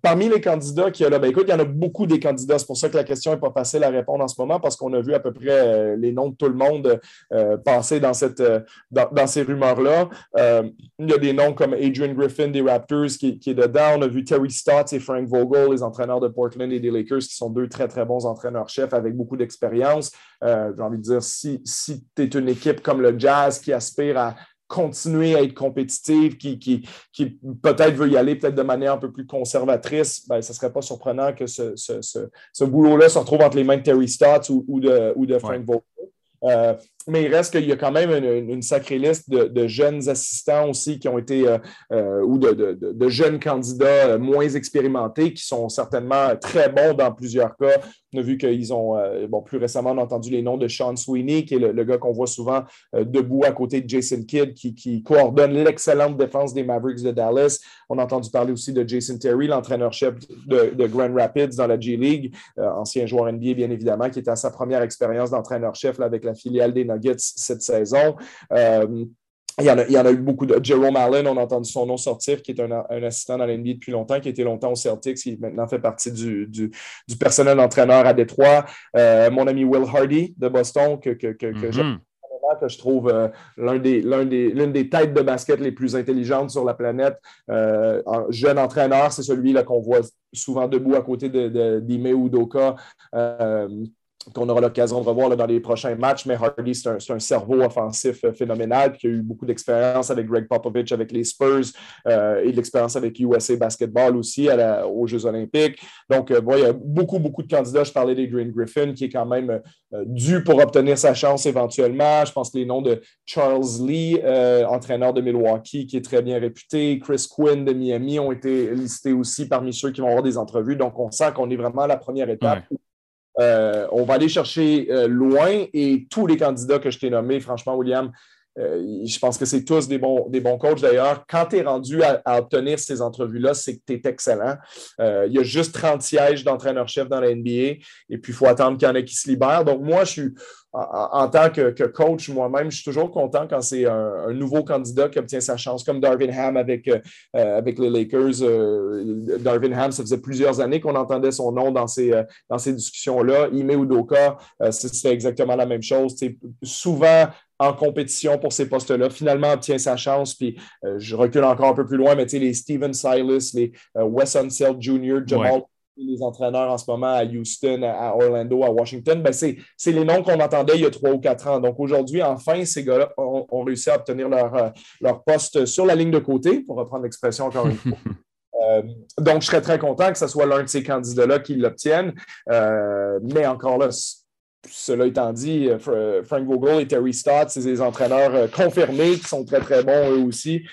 parmi les candidats qui y a là, ben, écoute, il y en a beaucoup des candidats. C'est pour ça que la question n'est pas facile à répondre en ce moment parce qu'on a vu à peu près euh, les noms de tout le monde euh, passer dans, euh, ces rumeurs-là. il y a des noms comme Adrian Griffin des Raptors qui, est dedans. On a vu Terry Stotts et Frank Vogel, les entraîneurs de Portland et des Lakers, qui sont deux très, très bons entraîneurs-chefs avec beaucoup d'expérience. J'ai envie de dire, si tu es une équipe comme le Jazz qui aspire à continuer à être compétitive, qui, qui, qui peut-être veut y aller peut-être de manière un peu plus conservatrice, ben, ce ne serait pas surprenant que ce, ce, ce, boulot-là se retrouve entre les mains de Terry Stotts ou, ou de, ou de Frank Vogel. Euh, mais il reste qu'il y a quand même une, sacrée liste de, jeunes assistants aussi qui ont été, euh, euh, ou de, jeunes candidats moins expérimentés qui sont certainement très bons dans plusieurs cas. On a vu qu'ils ont, bon, plus récemment, on a entendu les noms de Sean Sweeney, qui est le, gars qu'on voit souvent debout à côté de Jason Kidd, qui, coordonne l'excellente défense des Mavericks de Dallas. On a entendu parler aussi de Jason Terry, l'entraîneur-chef de, Grand Rapids dans la G League, ancien joueur NBA, bien évidemment, qui était à sa première expérience d'entraîneur-chef avec la filiale des cette saison. Euh, il y, en a, il y, en a, eu beaucoup de. Jerome Allen, on a entendu son nom sortir, qui est un, assistant dans l'NBA depuis longtemps, qui était longtemps au Celtics, qui maintenant fait partie du, du, personnel entraîneur à Détroit. Euh, mon ami Will Hardy de Boston, que, que, que, que je trouve euh, l'un des, des, l'une des têtes de basket les plus intelligentes sur la planète. jeune entraîneur, c'est celui-là qu'on voit souvent debout à côté de, de, d'Ime Udoka qu'on aura l'occasion de revoir dans les prochains matchs, mais Hardy, c'est un, cerveau offensif euh, phénoménal, qui a eu beaucoup d'expérience avec Greg Popovich, avec les Spurs, euh, et de l'expérience avec USA Basketball aussi aux Jeux olympiques. Donc, euh, il y a beaucoup, beaucoup de candidats. Je parlais des Green Griffin, qui est quand même dû pour obtenir sa chance éventuellement. Je pense que les noms de Charles Lee, entraîneur de Milwaukee, qui est très bien réputé, Chris Quinn de Miami ont été listés aussi parmi ceux qui vont avoir des entrevues. Donc, on sent qu'on est vraiment à la première étape. Euh, on va aller chercher euh, loin et tous les candidats que je t'ai nommés, franchement, William, euh, je pense que c'est tous des bons, des bons coachs. D'ailleurs, quand tu es rendu à, obtenir ces entrevues-là, c'est que tu es excellent. il y a juste 30 sièges d'entraîneur-chef dans la NBA et puis il faut attendre qu'il y en ait qui se libèrent. Donc, moi, je suis en, tant que, coach moi-même, je suis toujours content quand c'est un, nouveau candidat qui obtient sa chance, comme Darvin Ham avec, euh, avec les Lakers. Euh, Darvin Ham, ça faisait plusieurs années qu'on entendait son nom dans ces, euh, dans ces discussions-là. Ime Udoka, c'est exactement la même chose. C'est souvent en compétition pour ces postes-là. Finalement, obtient sa chance. Puis je recule encore un peu plus loin, mais les Steven Silas, les Wes Unseld Jr., Jamal les entraîneurs en ce moment à Houston, à Orlando, à Washington, ben c'est les noms qu'on entendait il y a trois ou quatre ans. Donc aujourd'hui, enfin, ces gars-là ont, réussi à obtenir leur, euh, leur poste sur la ligne de côté, pour reprendre l'expression encore une fois. Euh, donc, je serais très content que ce soit l'un de ces candidats-là qui l'obtienne. Euh, mais encore là, cela étant dit, euh, euh, Frank Vogel et Terry Stott, c'est des entraîneurs euh, confirmés qui sont très, très bons eux aussi,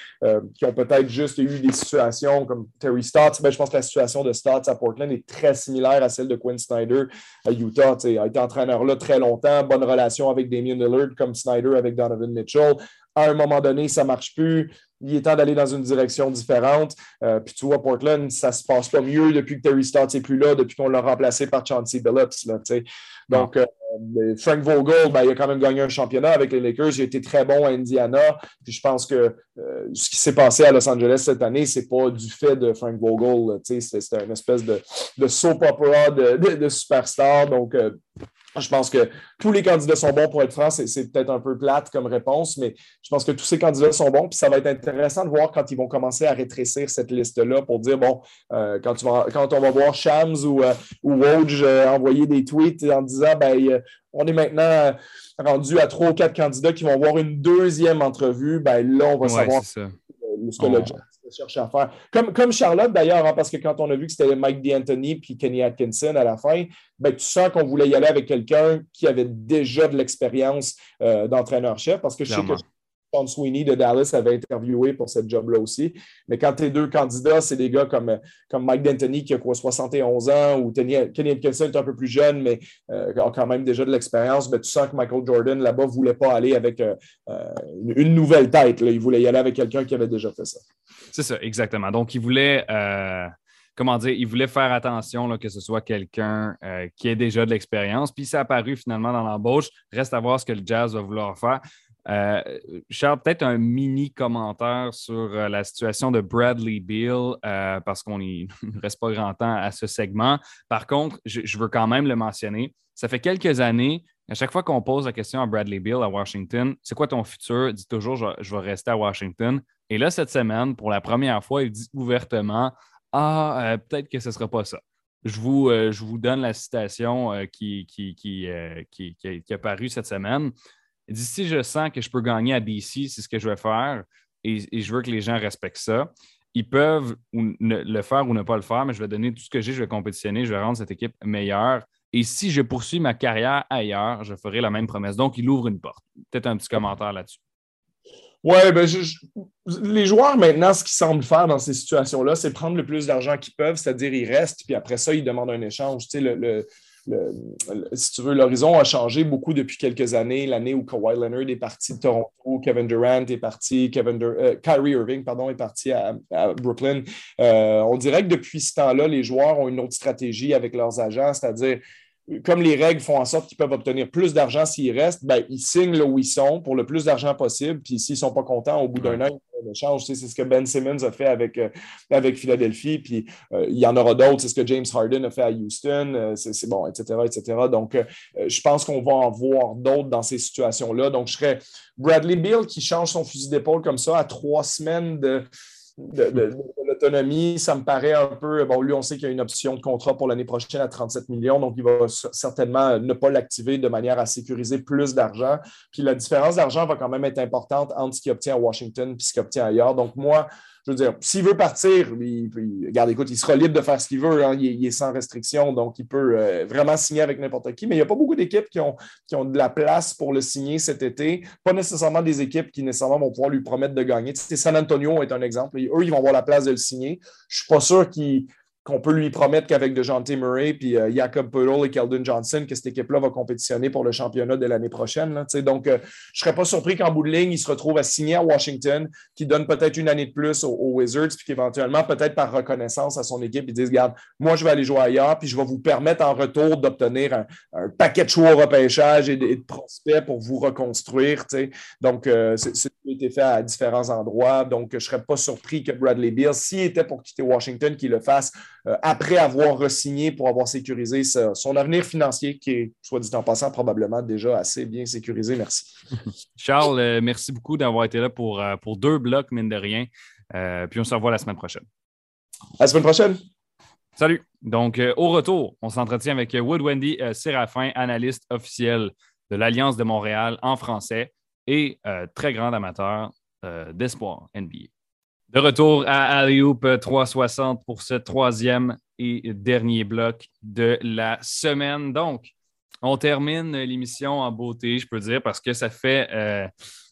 qui ont peut-être juste eu des situations comme Terry Stott. Ben, je pense que la situation de Stott à Portland est très similaire à celle de Quinn Snyder à Utah. Il a été entraîneur là très longtemps, bonne relation avec Damien Lillard comme Snyder avec Donovan Mitchell. À un moment donné, ça ne marche plus il est temps d'aller dans une direction différente. puis tu vois, Portland, ça ne se passe pas mieux depuis que Terry Stott n'est plus là, depuis qu'on l'a remplacé par Chauncey Billups. Là, Donc, euh, Frank Vogel, ben, il a quand même gagné un championnat avec les Lakers. Il a été très bon à Indiana. Puis je pense que euh, ce qui s'est passé à Los Angeles cette année, ce n'est pas du fait de Frank Vogel. C'était une espèce de, de soap opera de, de, superstar. Donc, euh, je pense que tous les candidats sont bons pour être franc. C'est peut-être un peu plate comme réponse, mais je pense que tous ces candidats sont bons. Puis ça va être intéressant de voir quand ils vont commencer à rétrécir cette liste-là pour dire bon, euh, quand, tu quand, on va voir Shams ou, euh, Woj euh, envoyer des tweets en disant ben, on est maintenant rendu à trois ou quatre candidats qui vont avoir une deuxième entrevue, ben là, on va savoir ce que le cherche à faire. Comme, comme Charlotte d'ailleurs, hein, parce que quand on a vu que c'était Mike D'Antoni puis Kenny Atkinson à la fin, ben, tu sens qu'on voulait y aller avec quelqu'un qui avait déjà de l'expérience euh, d'entraîneur-chef, parce que je sais que Sean Sweeney de Dallas avait interviewé pour cette job-là aussi. Mais quand tes deux candidats, c'est des gars comme, comme Mike D'Antoni qui a quoi, 71 ans ou Kenny Atkinson est un peu plus jeune, mais euh, a quand même déjà de l'expérience, ben, tu sens que Michael Jordan là-bas ne voulait pas aller avec euh, une, nouvelle tête. Il voulait y aller avec quelqu'un qui avait déjà fait ça. C'est ça, exactement. Donc, il voulait, euh, comment dire, il voulait faire attention là, que ce soit quelqu'un euh, qui ait déjà de l'expérience. Puis, ça a apparu finalement dans l'embauche. Reste à voir ce que le Jazz va vouloir faire. Euh, Charles, peut-être un mini commentaire sur la situation de Bradley Beal, parce qu'on ne reste pas grand temps à ce segment. Par contre, je, veux quand même le mentionner. Ça fait quelques années, à chaque fois qu'on pose la question à Bradley Beal à Washington, c'est quoi ton futur? Il dit toujours, je, vais rester à Washington. Et là, cette semaine, pour la première fois, il dit ouvertement Ah, euh, peut-être que ce ne sera pas ça. Je vous, euh, je vous donne la citation euh, qui, qui, qui, qui, a paru cette semaine. Il dit si je sens que je peux gagner à BC, c'est ce que je vais faire et, je veux que les gens respectent ça. Ils peuvent le faire ou ne pas le faire, mais je vais donner tout ce que j'ai, je vais compétitionner, je vais rendre cette équipe meilleure. Et si je poursuis ma carrière ailleurs, je ferai la même promesse. Donc, il ouvre une porte. Peut-être un petit commentaire là-dessus. Oui, ben les joueurs maintenant, ce qu'ils semblent faire dans ces situations-là, c'est prendre le plus d'argent qu'ils peuvent, c'est-à-dire ils restent, puis après ça, ils demandent un échange. Tu sais, le, si tu veux, l'horizon a changé beaucoup depuis quelques années. L'année où Kawhi Leonard est parti de Toronto, Kevin Durant est parti, Kevin euh, Kyrie Irving pardon, est parti à, Brooklyn. Euh, on dirait que depuis ce temps-là, les joueurs ont une autre stratégie avec leurs agents, c'est-à-dire comme les règles font en sorte qu'ils peuvent obtenir plus d'argent s'ils restent, ben, ils signent là où ils sont pour le plus d'argent possible. Puis s'ils ne sont pas contents, au bout d'un an, ils échange. c'est ce que Ben Simmons a fait avec, euh, avec Philadelphie. Puis euh, il y en aura d'autres. C'est ce que James Harden a fait à Houston. Euh, c'est bon, etc., etc. Donc, je pense qu'on va en voir d'autres dans ces situations-là. Donc, je serais Bradley Bill qui change son fusil d'épaule comme ça à trois semaines de de, l'autonomie, ça me paraît un peu. Bon, lui, on sait qu'il y a une option de contrat pour l'année prochaine à 37 millions, donc il va certainement ne pas l'activer de manière à sécuriser plus d'argent. Puis la différence d'argent va quand même être importante entre ce qu'il obtient à Washington et ce qu'il obtient ailleurs. Donc, moi, je veux dire, s'il veut partir, il, regarde, écoute, il sera libre de faire ce qu'il veut. Hein. il, est, sans restriction, donc il peut euh, vraiment signer avec n'importe qui. Mais il n'y a pas beaucoup d'équipes qui ont, qui ont de la place pour le signer cet été. Pas nécessairement des équipes qui nécessairement vont pouvoir lui promettre de gagner. San Antonio est un exemple. Eux, ils vont avoir la place de le signer. Je ne suis pas sûr qu'ils qu'on peut lui promettre qu'avec DeJounte Murray, puis euh, Jacob Puddle et Keldon Johnson, que cette équipe-là va compétitionner pour le championnat de l'année prochaine. donc, euh, je ne serais pas surpris qu'en bout de ligne, il se retrouve à signer à Washington, qui donne peut-être une année de plus aux, Wizards, puis qu'éventuellement, peut-être par reconnaissance à son équipe, ils disent Regarde, moi, je vais aller jouer ailleurs, puis je vais vous permettre en retour d'obtenir un, paquet de choix au repêchage et de, prospects pour vous reconstruire. Donc, euh, c'est été fait à différents endroits. Donc, je ne serais pas surpris que Bradley Beal, s'il était pour quitter Washington, qu'il le fasse après avoir re-signé pour avoir sécurisé son avenir financier, qui est, soit dit en passant, probablement déjà assez bien sécurisé. Merci. Charles, euh, merci beaucoup d'avoir été là pour, euh, pour deux blocs, mine de rien. puis on se revoit la semaine prochaine. À la semaine prochaine. Salut. Donc, au retour, on s'entretient avec Wood Wendy Séraphin, analyste officiel de l'Alliance de Montréal en français et très grand amateur d'espoir NBA. De retour à Alley-Oop 360 pour ce troisième et dernier bloc de la semaine. Donc, on termine l'émission en beauté, je peux dire, parce que ça fait euh,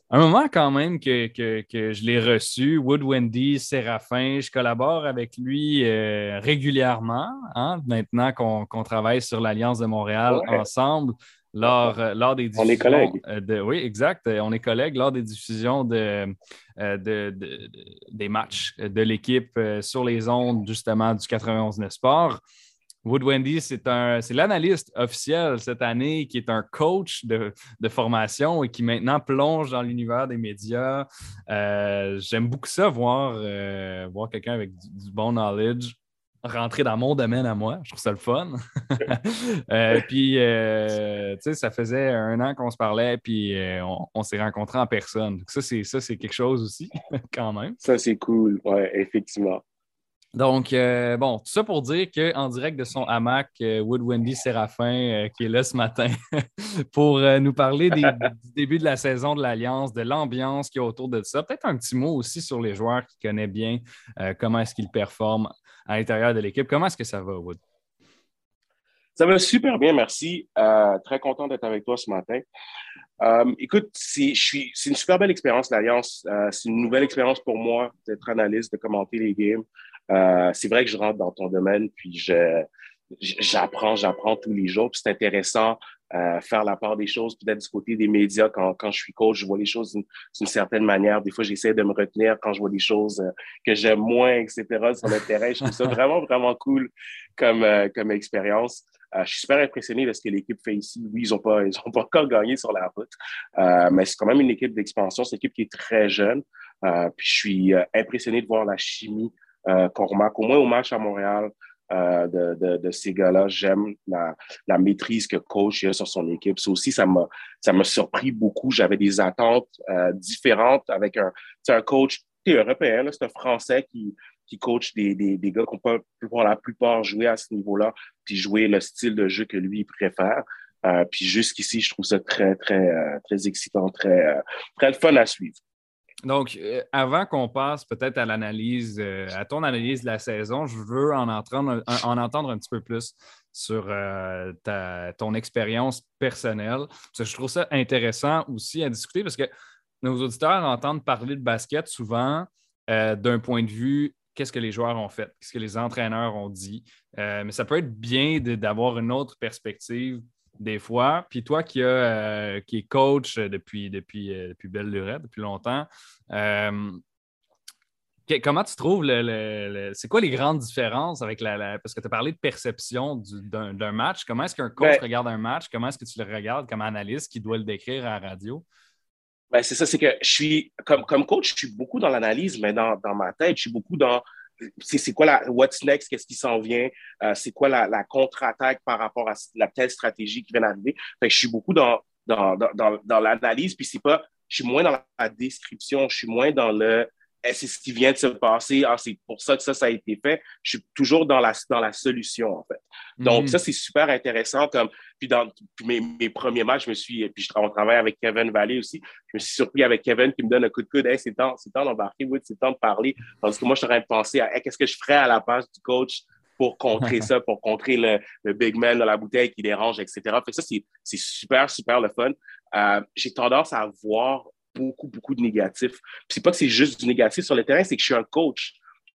un moment quand même que, je l'ai reçu. Wood Wendy, Séraphin, je collabore avec lui euh, régulièrement, hein, maintenant qu'on travaille sur l'Alliance de Montréal ensemble lors, euh, lors des diffusions. On est collègues. De, oui, exact. On est collègues lors des diffusions de, de, des matchs de l'équipe euh, sur les ondes, justement, du 91-9 Sport. Wood Wendy, c'est l'analyste officiel cette année qui est un coach de, formation et qui maintenant plonge dans l'univers des médias. Euh, j'aime beaucoup ça, voir, voir quelqu'un avec du, bon knowledge rentrer dans mon domaine à moi. Je trouve ça le fun. Euh, puis, euh, tu sais, ça faisait un an qu'on se parlait, puis euh, on, s'est rencontrés en personne. Donc ça, c'est ça, c'est quelque chose aussi, quand même. Ça, c'est cool, oui, effectivement. Donc, bon, tout ça pour dire qu'en direct de son hamac, Wood Wendy Séraphin, qui est là ce matin, pour nous parler du début de la saison de l'Alliance, de l'ambiance qui est autour de ça. Peut-être un petit mot aussi sur les joueurs qui connaissent bien comment est-ce qu'ils performent à l'intérieur de l'équipe. Comment est-ce que ça va, Wood? Ça va super bien, merci. Euh, très content d'être avec toi ce matin. Euh, écoute, c'est une super belle expérience, l'Alliance. Euh, c'est une nouvelle expérience pour moi d'être analyste, de commenter les games. c'est vrai que je rentre dans ton domaine, puis j'apprends, j'apprends tous les jours. C'est intéressant euh, faire la part des choses, peut-être du côté des médias. Quand, quand je suis coach, je vois les choses d'une certaine manière. Des fois, j'essaie de me retenir quand je vois des choses euh, que j'aime moins, etc., sur le terrain. Je trouve ça vraiment, vraiment cool comme, euh, comme expérience. je suis super impressionné de ce que l'équipe fait ici. Oui, ils n'ont pas, pas encore gagné sur la route, mais c'est quand même une équipe d'expansion. C'est une équipe qui est très jeune. puis je suis impressionné de voir la chimie qu'on remarque, au moins au match à Montréal. Euh, de, de, ces gars-là. J'aime la, la, maîtrise que coach a sur son équipe. Ça aussi, ça m'a, ça m'a surpris beaucoup. J'avais des attentes euh, différentes avec un, un coach européen, c'est un Français qui, qui coach des, des, des gars ont pas pour la plupart joué à ce niveau-là, puis jouer le style de jeu que lui préfère. Euh, puis jusqu'ici, je trouve ça très, très, euh, très excitant, très, euh, très fun à suivre. Donc, avant qu'on passe peut-être à l'analyse, à ton analyse de la saison, je veux en entendre, en entendre un petit peu plus sur ta, ton expérience personnelle. Je trouve ça intéressant aussi à discuter parce que nos auditeurs entendent parler de basket souvent d'un point de vue qu'est-ce que les joueurs ont fait, qu'est-ce que les entraîneurs ont dit. mais ça peut être bien d'avoir une autre perspective des fois. Puis toi qui, euh, qui est coach depuis, depuis, euh, depuis Belle Lurette, depuis longtemps, euh, comment tu trouves le, c'est quoi les grandes différences avec la, parce que tu as parlé de perception d'un match. Comment est-ce qu'un coach ben regarde un match? Comment est-ce que tu le regardes comme analyste qui doit le décrire à la radio? Ben, c'est ça, c'est que je suis comme, comme coach, je suis beaucoup dans l'analyse, mais dans, dans ma tête, je suis beaucoup dans c'est quoi la what's next, qu'est-ce qui s'en vient, euh, c'est quoi la, la contre-attaque par rapport à la telle stratégie qui vient d'arriver? je suis beaucoup dans, dans, dans, dans l'analyse, puis c'est pas, je suis moins dans la description, je suis moins dans le c'est ce qui vient de se passer, ah, c'est pour ça que ça, ça a été fait. Je suis toujours dans la, dans la solution, en fait. Donc, mhm. ça, c'est super intéressant. Comme, puis dans mes, mes, premiers matchs, je me suis, puis je, on travaille avec Kevin Vallée aussi, je me suis surpris avec Kevin qui me donne un coup de coude, hey, c'est temps, c'est temps d'embarquer, oui, c'est temps de parler. Parce que moi, je suis en train de penser à qu'est-ce que je ferais à la place du coach pour contrer ça, pour contrer le, le, big man dans la bouteille qui dérange, etc. Fait que ça, c'est super, super le fun. Euh, j'ai tendance à voir beaucoup, beaucoup de négatifs. c'est pas que c'est juste du négatif sur le terrain, c'est que je suis un coach.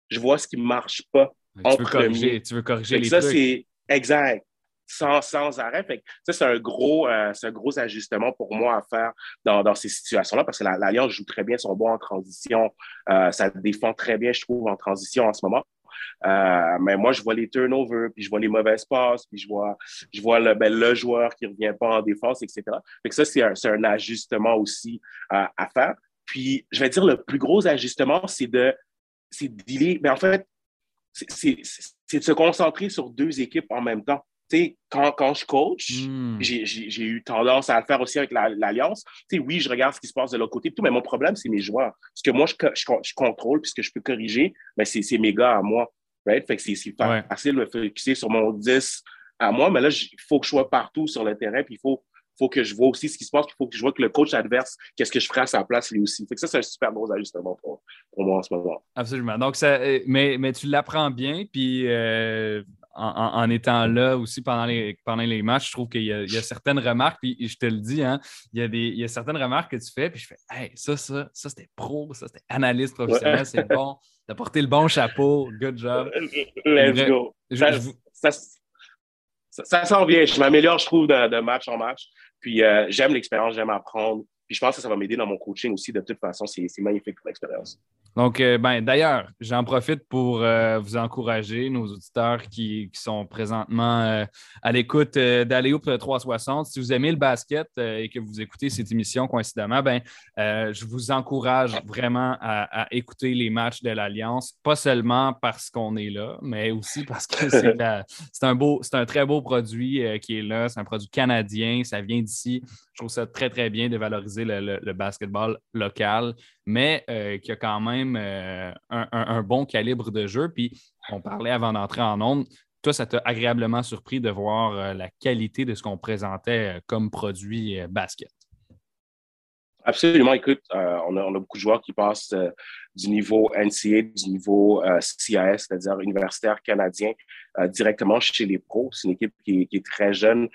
Je vois ce qui ne marche pas. Tu veux corriger, tu veux corriger les ça, c'est exact. Sans, sans, arrêt. Fait ça, c'est un, gros, euh, un gros ajustement pour moi à faire dans, dans ces situations-là parce que l'Alliance joue très bien son bois en transition. Euh, ça défend très bien, je trouve, en transition en ce moment. Euh, mais moi, je vois les turnovers, puis je vois les mauvaises passes, puis je vois, je vois le, ben, le joueur qui ne revient pas en défense, etc. Fait ça, c'est un, un, ajustement aussi euh, à faire. Puis, je vais dire, le plus gros ajustement, c'est de, c'est Mais ben, en fait, c'est de se concentrer sur deux équipes en même temps. Quand, quand, je coach, hmm. j'ai eu tendance à le faire aussi avec l'Alliance. oui, je regarde ce qui se passe de l'autre côté, tout, mais mon problème, c'est mes joueurs. Ce que moi, je, je, contrôle, puis ce que je peux corriger, ben, c'est mes gars à moi. Right? Fait que c'est facile de me focusser sur mon 10 à moi, mais là, il faut que je sois partout sur le terrain, puis il faut, faut que je vois aussi ce qui se passe, puis il faut que je vois que le coach adverse, qu'est-ce que je ferai à sa place lui aussi. Fait que ça, c'est un super gros ajustement pour, pour, moi en ce moment. Absolument. Donc, ça, euh, mais, mais tu l'apprends bien, puis euh, en, étant là aussi pendant les, pendant les matchs, je trouve qu'il y, a certaines remarques, puis je te le dis, hein, il, y a des, il y a certaines remarques que tu fais, puis je fais Hey, ça, ça, ça, c'était pro, ça, c'était analyste professionnel, c'est bon, t'as porté le bon chapeau, good job. Let's go. ça, ça, s'en vient, je m'améliore, je trouve, de, match en match. Puis euh, j'aime l'expérience, j'aime apprendre. Puis je pense que ça va m'aider dans mon coaching aussi. De toute façon, c'est magnifique comme expérience. Donc, euh, ben, d'ailleurs, j'en profite pour euh, vous encourager, nos auditeurs qui, sont présentement euh, à l'écoute d'Aléoup 360. Si vous aimez le basket et que vous écoutez cette émission coïncidemment, ben, je vous encourage vraiment à, écouter les matchs de l'Alliance, pas seulement parce qu'on est là, mais aussi parce que c'est un, beau, c'est un très beau produit qui est là. C'est un produit canadien, ça vient d'ici. Je trouve ça très, très bien de valoriser le, le basketball local, mais qui a quand même euh, un, bon calibre de jeu. Puis on parlait avant d'entrer en onde. Toi, ça t'a agréablement surpris de voir euh, la qualité de ce qu'on présentait euh, comme produit basket. Absolument. Écoute, on, a, beaucoup de joueurs qui passent du niveau NCA, du niveau CIS, c'est-à-dire universitaire canadien, directement chez les pros. C'est une équipe qui est très jeune,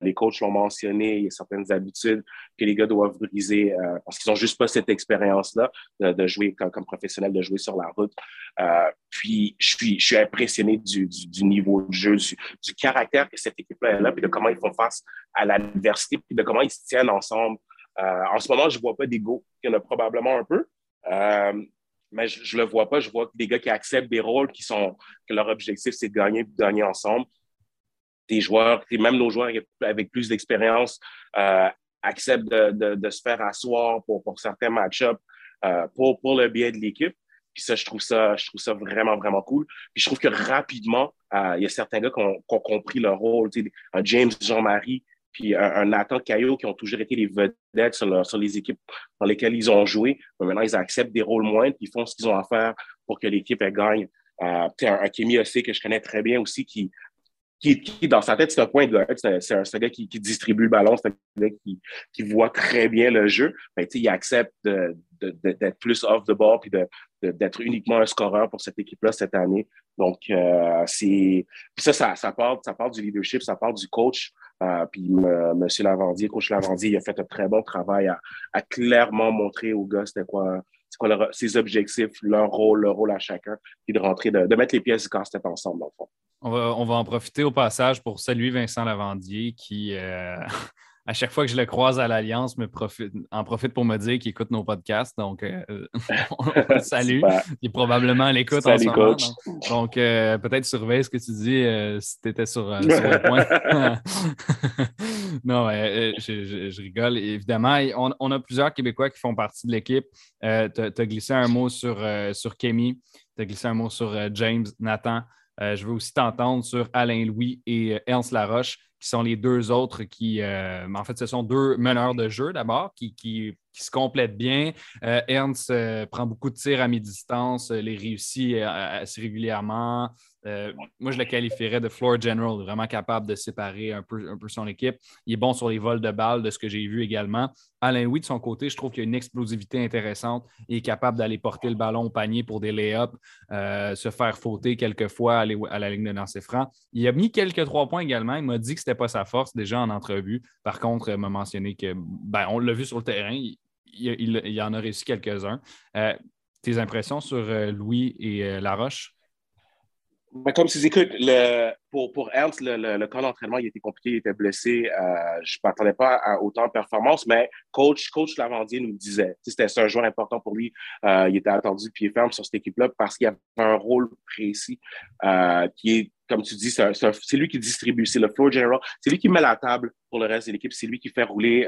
les coachs l'ont mentionné, il y a certaines habitudes que les gars doivent briser euh, parce qu'ils n'ont juste pas cette expérience-là de, jouer comme, comme, professionnel, de jouer sur la route. Euh, puis, je suis, impressionné du, niveau de jeu, du, caractère que cette équipe-là a, puis de comment ils font face à l'adversité, puis de comment ils se tiennent ensemble. Euh, en ce moment, je ne vois pas d'ego. Il y en a probablement un peu. mais je ne le vois pas. Je vois des gars qui acceptent des rôles qui sont, que leur objectif, c'est de gagner, de gagner ensemble des joueurs, même nos joueurs avec plus d'expérience euh, acceptent de, se faire asseoir pour, certains match-ups euh, pour, le bien de l'équipe. Puis ça, je trouve ça, je trouve ça vraiment, vraiment cool. Puis je trouve que rapidement, euh, il y a certains gars qui ont, compris leur rôle. Un James Jean-Marie, puis un, Nathan Caillot qui ont toujours été les vedettes sur, les équipes dans lesquelles ils ont joué. Mais maintenant, ils acceptent des rôles moindres, puis ils font ce qu'ils ont à faire pour que l'équipe gagne. Euh, un, un Kémy que je connais très bien aussi, qui qui, dans sa tête, c'est un point de c'est un, un, gars qui, qui, distribue le ballon, c'est un gars qui, qui voit très bien le jeu. Ben, il accepte d'être plus off the ball puis d'être uniquement un scoreur pour cette équipe-là cette année. Donc, euh, c'est ça, ça, ça part du leadership, ça part du coach. Euh, puis M. Lavandier, coach Lavandier, il a fait un très bon travail à, clairement montrer aux gars quoi ses objectifs, leur rôle, leur rôle à chacun, puis de rentrer, de, de mettre les pièces du casse-tête ensemble, dans le fond. On va, on va, en profiter au passage pour saluer Vincent Lavandier qui, euh, à chaque fois que je le croise à l'Alliance, me profite, en profite pour me dire qu'il écoute nos podcasts. Donc, euh, on le salue. Il est probablement à l'écoute en ce moment. Donc, euh, peut-être surveille ce que tu dis euh, si tu étais sur, sur, le point. non, je, je, rigole. Évidemment, on, on, a plusieurs Québécois qui font partie de l'équipe. tu as, glissé un mot sur, sur Kemi. Tu as glissé un mot sur James, Nathan. je veux aussi t'entendre sur Alain Louis et Ernst Laroche qui sont les deux autres qui, euh, en fait, ce sont deux meneurs de jeu d'abord qui, qui, se complètent bien. Euh, Ernst euh, prend beaucoup de tirs à mi-distance, les réussit assez régulièrement. Moi, je le qualifierais de floor general, vraiment capable de séparer un peu, un peu son équipe. Il est bon sur les vols de balles, de ce que j'ai vu également. Alain Oui, de son côté, je trouve qu'il a une explosivité intéressante. Il est capable d'aller porter le ballon au panier pour des lay-ups, se faire fauter quelquefois à la ligne de lancer franc. Il a mis quelques trois points également. Il m'a dit que ce pas sa force déjà en entrevue. Par contre, il m'a mentionné que, ben, on l'a vu sur le terrain, il, il, en a réussi quelques-uns. Euh, tes impressions sur Louis et Laroche? Ben, comme tu écoute, le, pour, Ernst, le, le, d'entraînement, il était compliqué, il était blessé. Euh, je ne m'attendais pas à autant de performance, mais coach, coach Lavandier nous disait. C'était un joueur important pour lui. Euh, il était attendu pied ferme sur cette équipe-là parce qu'il avait un rôle précis euh, qui est, comme tu dis, c'est lui qui distribue, c'est le floor general. C'est lui qui met la table pour le reste de l'équipe. C'est lui qui fait rouler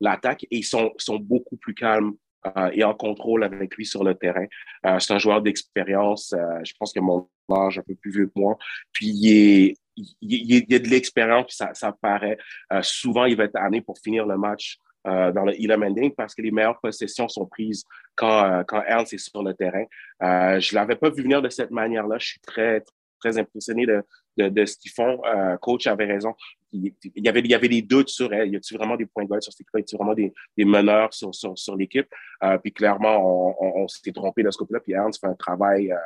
l'attaque et ils sont beaucoup plus calmes euh, et en contrôle avec lui sur le terrain. Euh, c'est un joueur d'expérience. Euh, je pense que mon âge un peu plus vieux que moi. Puis il est, a de l'expérience, ça, ça paraît. souvent, il va être amené pour finir le match dans le Elam Ending parce que les meilleures possessions sont prises quand, quand Ernst est sur le terrain. je ne l'avais pas vu venir de cette manière-là. Je suis très, très impressionné de, de, ce qu'ils font. Euh, coach avait raison. Il, y avait, il y avait des doutes sur elle. Y a-t-il vraiment des points de sur cette équipe? Y a-t-il vraiment des, des meneurs sur, sur, sur l'équipe? Euh, puis clairement, on, on, s'était trompé de ce côté-là. Puis Ernst fait un travail euh,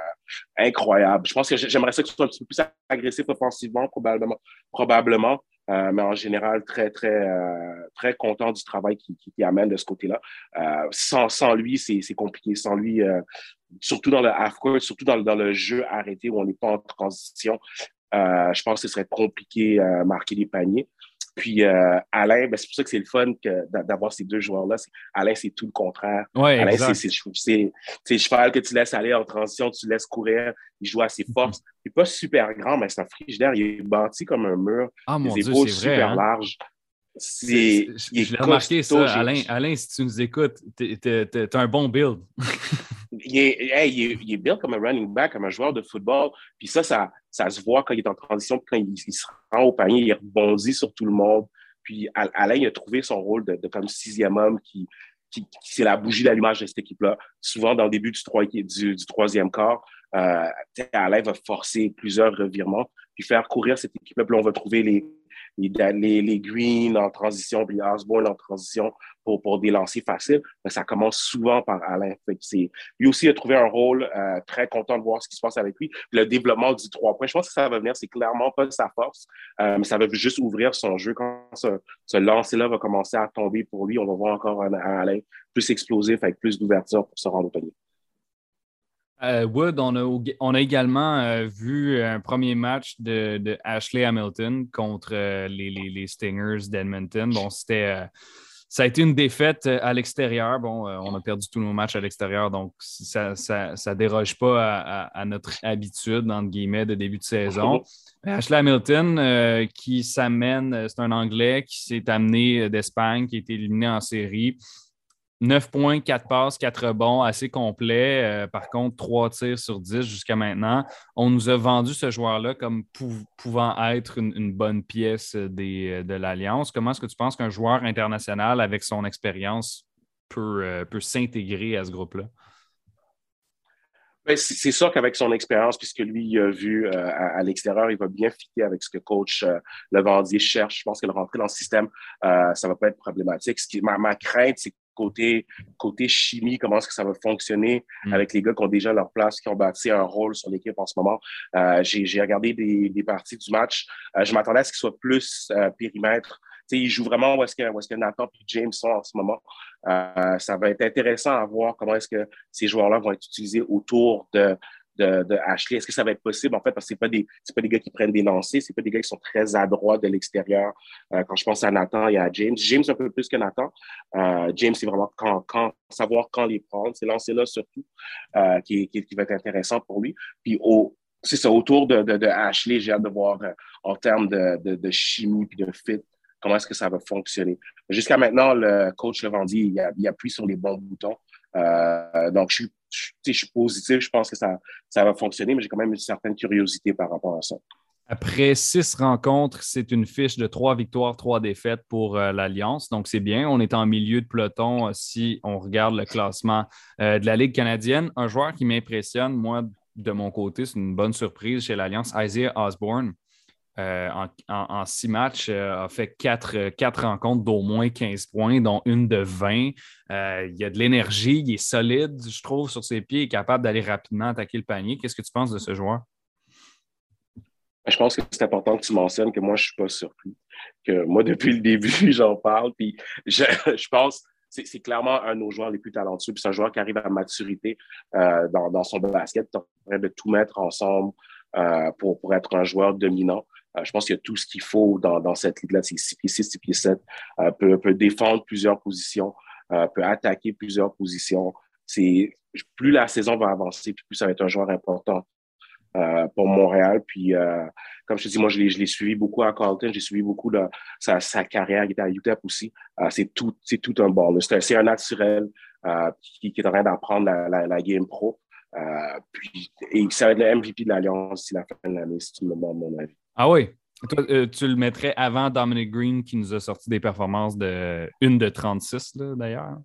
incroyable. Je pense que j'aimerais ça que ce soit un petit peu plus agressif offensivement, probablement. probablement. Mais en général, très, très, très content du travail qu'il qui, qui amène de ce côté-là. Sans, sans lui, c'est compliqué. Sans lui, surtout dans le half-court, surtout dans, dans, le jeu arrêté où on n'est pas en transition, je pense que ce serait compliqué à marquer des paniers. Puis euh, Alain, ben, c'est pour ça que c'est le fun d'avoir ces deux joueurs-là. Alain, c'est tout le contraire. Ouais, Alain, c'est le cheval que tu laisses aller en transition, tu laisses courir, il joue à ses mhm. forces. Il n'est pas super grand, mais c'est un frigidaire. Il est bâti comme un mur. Ah, mon Dieu, c'est super hein? large. C'est, je l'ai remarqué ça, Alain, Alain, si tu nous écoutes, tu as un bon build. il, est, il, est, il, est, build comme un running back, comme un joueur de football. Puis ça, ça, ça se voit quand il est en transition, puis quand il, se rend au panier, il rebondit sur tout le monde. Puis Alain, il a trouvé son rôle de, de comme sixième homme qui, qui, qui c'est la bougie d'allumage de cette équipe-là. Souvent, dans le début du, du, du troisième quart, euh, Alain va forcer plusieurs revirements, puis faire courir cette équipe-là. Puis on va trouver les, les, les, Green en transition, puis Osborne en transition pour, pour des lancers faciles, mais ça commence souvent par Alain. lui aussi a trouvé un rôle, euh, très content de voir ce qui se passe avec lui. Le développement du trois points, je pense que ça va venir, c'est clairement pas sa force, euh, mais ça va juste ouvrir son jeu. Quand ce, ce lancer-là va commencer à tomber pour lui, on va voir encore un, un Alain plus explosif, avec plus d'ouverture pour se rendre au panier. Euh, Wood, on a, on a également euh, vu un premier match de, Ashley Hamilton contre euh, les, Stingers d'Edmonton. Bon, c'était. ça a été une défaite à l'extérieur. Bon, on a perdu tous nos matchs à l'extérieur, donc ça ne déroge pas à, notre habitude, entre guillemets, de début de saison. Ashley Hamilton, qui s'amène, c'est un Anglais qui s'est amené d'Espagne, qui a été éliminé en série. 9 points, 4 passes, 4 bons, assez complet. Euh, par contre, 3 tirs sur 10 jusqu'à maintenant. On nous a vendu ce joueur-là comme pouvant être une, bonne pièce des, de l'Alliance. Comment est-ce que tu penses qu'un joueur international avec son expérience peut, euh, peut s'intégrer à ce groupe-là? c'est sûr qu'avec son expérience, puisque lui, il a vu euh, à, l'extérieur, il va bien fitter avec ce que coach euh, Levandier cherche. Je pense que le rentrer dans le système, euh, ça va pas être problématique. Ma crainte, c'est côté, côté chimie, comment est-ce que ça va fonctionner mm. avec les gars qui ont déjà leur place, qui ont bâti un rôle sur l'équipe en ce moment. Euh, j'ai regardé des, des, parties du match. Euh, je m'attendais à ce qu'il soit plus euh, périmètre. il joue vraiment où est-ce que, est que Nathan et James sont en ce moment. Ça va être intéressant à voir comment est-ce que ces joueurs-là vont être utilisés autour de, de, Ashley. Est-ce que ça va être possible, en fait, parce que ce pas des, pas des gars qui prennent des lancers, c'est pas des gars qui sont très adroits de l'extérieur. Euh, quand je pense à Nathan et à James, James un peu plus que Nathan. Euh, James, c'est vraiment quand, savoir quand les prendre. C'est lancers-là surtout euh, qui, qui, va être intéressant pour lui. Puis au, c'est ça, autour de, de, de Ashley, j'ai hâte de voir en termes de, de, chimie puis de fit, comment est-ce que ça va fonctionner. Jusqu'à maintenant, le coach Levandier, il, il appuie sur les bons boutons. Donc, je suis je, suis positif, je pense que ça, ça va fonctionner, mais j'ai quand même une certaine curiosité par rapport à ça. Après six rencontres, c'est une fiche de trois victoires, trois défaites pour euh, l'Alliance. Donc, c'est bien. On est en milieu de peloton euh, si on regarde le classement euh, de la Ligue canadienne. Un joueur qui m'impressionne, moi, de mon côté, c'est une bonne surprise chez l'Alliance, Isaiah Osborne. En, six matchs, a fait quatre, quatre rencontres d'au moins 15 points, dont une de 20. il a de l'énergie, il est solide, je trouve, sur ses pieds, il capable d'aller rapidement attaquer le panier. Qu'est-ce que tu penses de ce joueur? Je pense que c'est important que tu mentionnes que moi, je ne suis pas surpris. Que moi, depuis le début, j'en parle. Puis je, je pense c'est clairement un de nos joueurs les plus talentueux. Puis c'est un joueur qui arrive à maturité euh, dans, son basket, en train de tout mettre ensemble euh, pour, pour être un joueur dominant. Euh, je pense qu'il y a tout ce qu'il faut dans, cette ligue-là. C'est 6 pieds 6, 6 pieds 7. Euh, peut, peut défendre plusieurs positions, euh, peut attaquer plusieurs positions. C'est plus la saison va avancer, plus ça va être un joueur important pour Montréal. Puis, comme je te dis, moi, je l'ai suivi beaucoup à Carlton. J'ai suivi beaucoup de sa, carrière. Il était à UTEP aussi. C'est tout, tout un bon. C'est un naturel qui, est en train d'apprendre la, la, game pro. puis, et ça va être le MVP de l'Alliance d'ici la fin de l'année, si tu me demandes mon avis. Ah oui? Toi, tu le mettrais avant Dominic Green qui nous a sorti des performances de une de 36 d'ailleurs?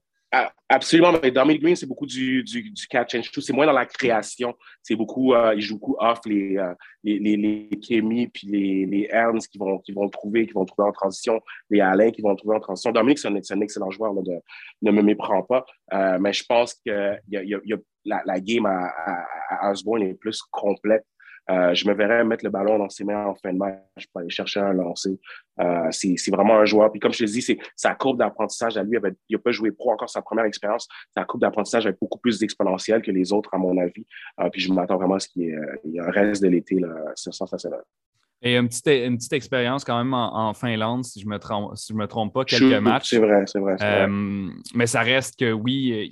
Absolument, mais Dominic Green, c'est beaucoup du, du, catch and shoot. C'est moins dans la création. C'est beaucoup, euh, il joue beaucoup off les, euh, les, les, les Kemi puis les, les Ernst qui vont, qui vont trouver, qui vont trouver en transition, les Alain qui vont trouver en transition. Dominic, c'est un, un, excellent joueur, de, ne me méprends pas. Euh, mais je pense que y a, y a, la, la, game à, à, à Osborne est plus complète euh, je me verrais mettre le ballon dans ses mains en fin de match pour aller chercher un lancer. Euh, c'est vraiment un joueur. Puis comme je te dis, c'est sa courbe d'apprentissage à lui, il n'a pas joué pro encore sa première expérience. Sa courbe d'apprentissage est beaucoup plus exponentielle que les autres, à mon avis. Euh, puis je m'attends vraiment à ce qu'il y, ait un reste de l'été. C'est sensationnel. Et une petite, une petite expérience quand même en, Finlande, si je ne me, trompe, je me trompe pas, quelques matchs. C'est vrai, c'est vrai, mais ça reste que oui,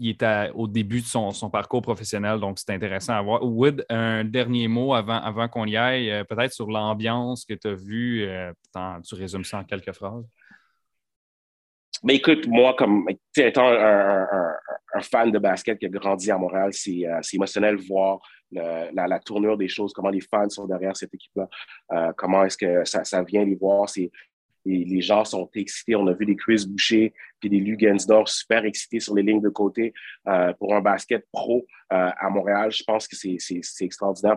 il, est au début de son, parcours professionnel, donc c'est intéressant à voir. Wood, un dernier mot avant, avant qu'on y aille, euh, peut-être sur l'ambiance que tu as vue. Euh, tu résumes ça en quelques phrases. Mais écoute, moi, comme étant un, fan de basket qui a grandi à Montréal, c'est émotionnel voir la, la, tournure des choses, comment les fans sont derrière cette équipe-là, euh, comment est-ce que ça, ça, vient les voir. C'est, les, gens sont excités. On a vu des Chris Boucher puis des Lugensdorf super excités sur les lignes de côté euh, pour un basket pro euh, à Montréal. Je pense que c'est, c'est, extraordinaire.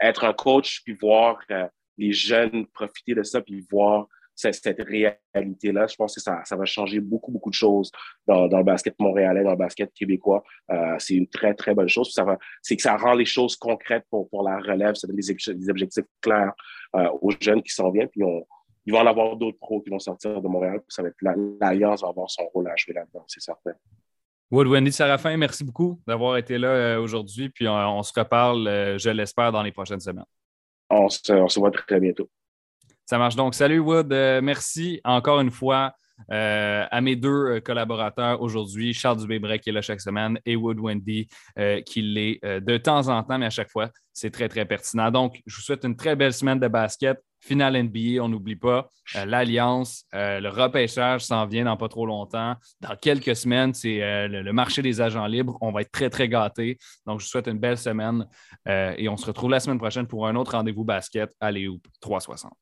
être un coach puis voir euh, les jeunes profiter de ça puis voir cette, réalité-là. Je pense que ça, va changer beaucoup, beaucoup de choses dans, le basket montréalais, dans le basket québécois. C'est une très, très bonne chose. C'est que ça rend les choses concrètes pour, la relève, ça donne des, objectifs clairs aux jeunes qui s'en viennent. Ils vont en avoir d'autres pros qui vont sortir de Montréal. Ça va être l'Alliance va avoir son rôle à jouer là-dedans, c'est certain. Wood Wendy Sarafin, merci beaucoup d'avoir été là euh, aujourd'hui. Puis on, se reparle, euh, je l'espère, dans les prochaines semaines. On se, on se voit très bientôt. Ça marche donc. Salut Wood, euh, merci encore une fois euh, à mes deux euh, collaborateurs aujourd'hui, Charles Dubébrec qui est là chaque semaine et Wood Wendy qui l'est de temps en temps, mais à chaque fois, c'est très, très pertinent. Donc, je vous souhaite une très belle semaine de basket. Finale NBA, on n'oublie pas. L'Alliance, le repêchage s'en vient dans pas trop longtemps. Dans quelques semaines, c'est le, marché des agents libres. On va être très, très gâtés. Donc, je vous souhaite une belle semaine et on se retrouve la semaine prochaine pour un autre rendez-vous basket Léoup 360.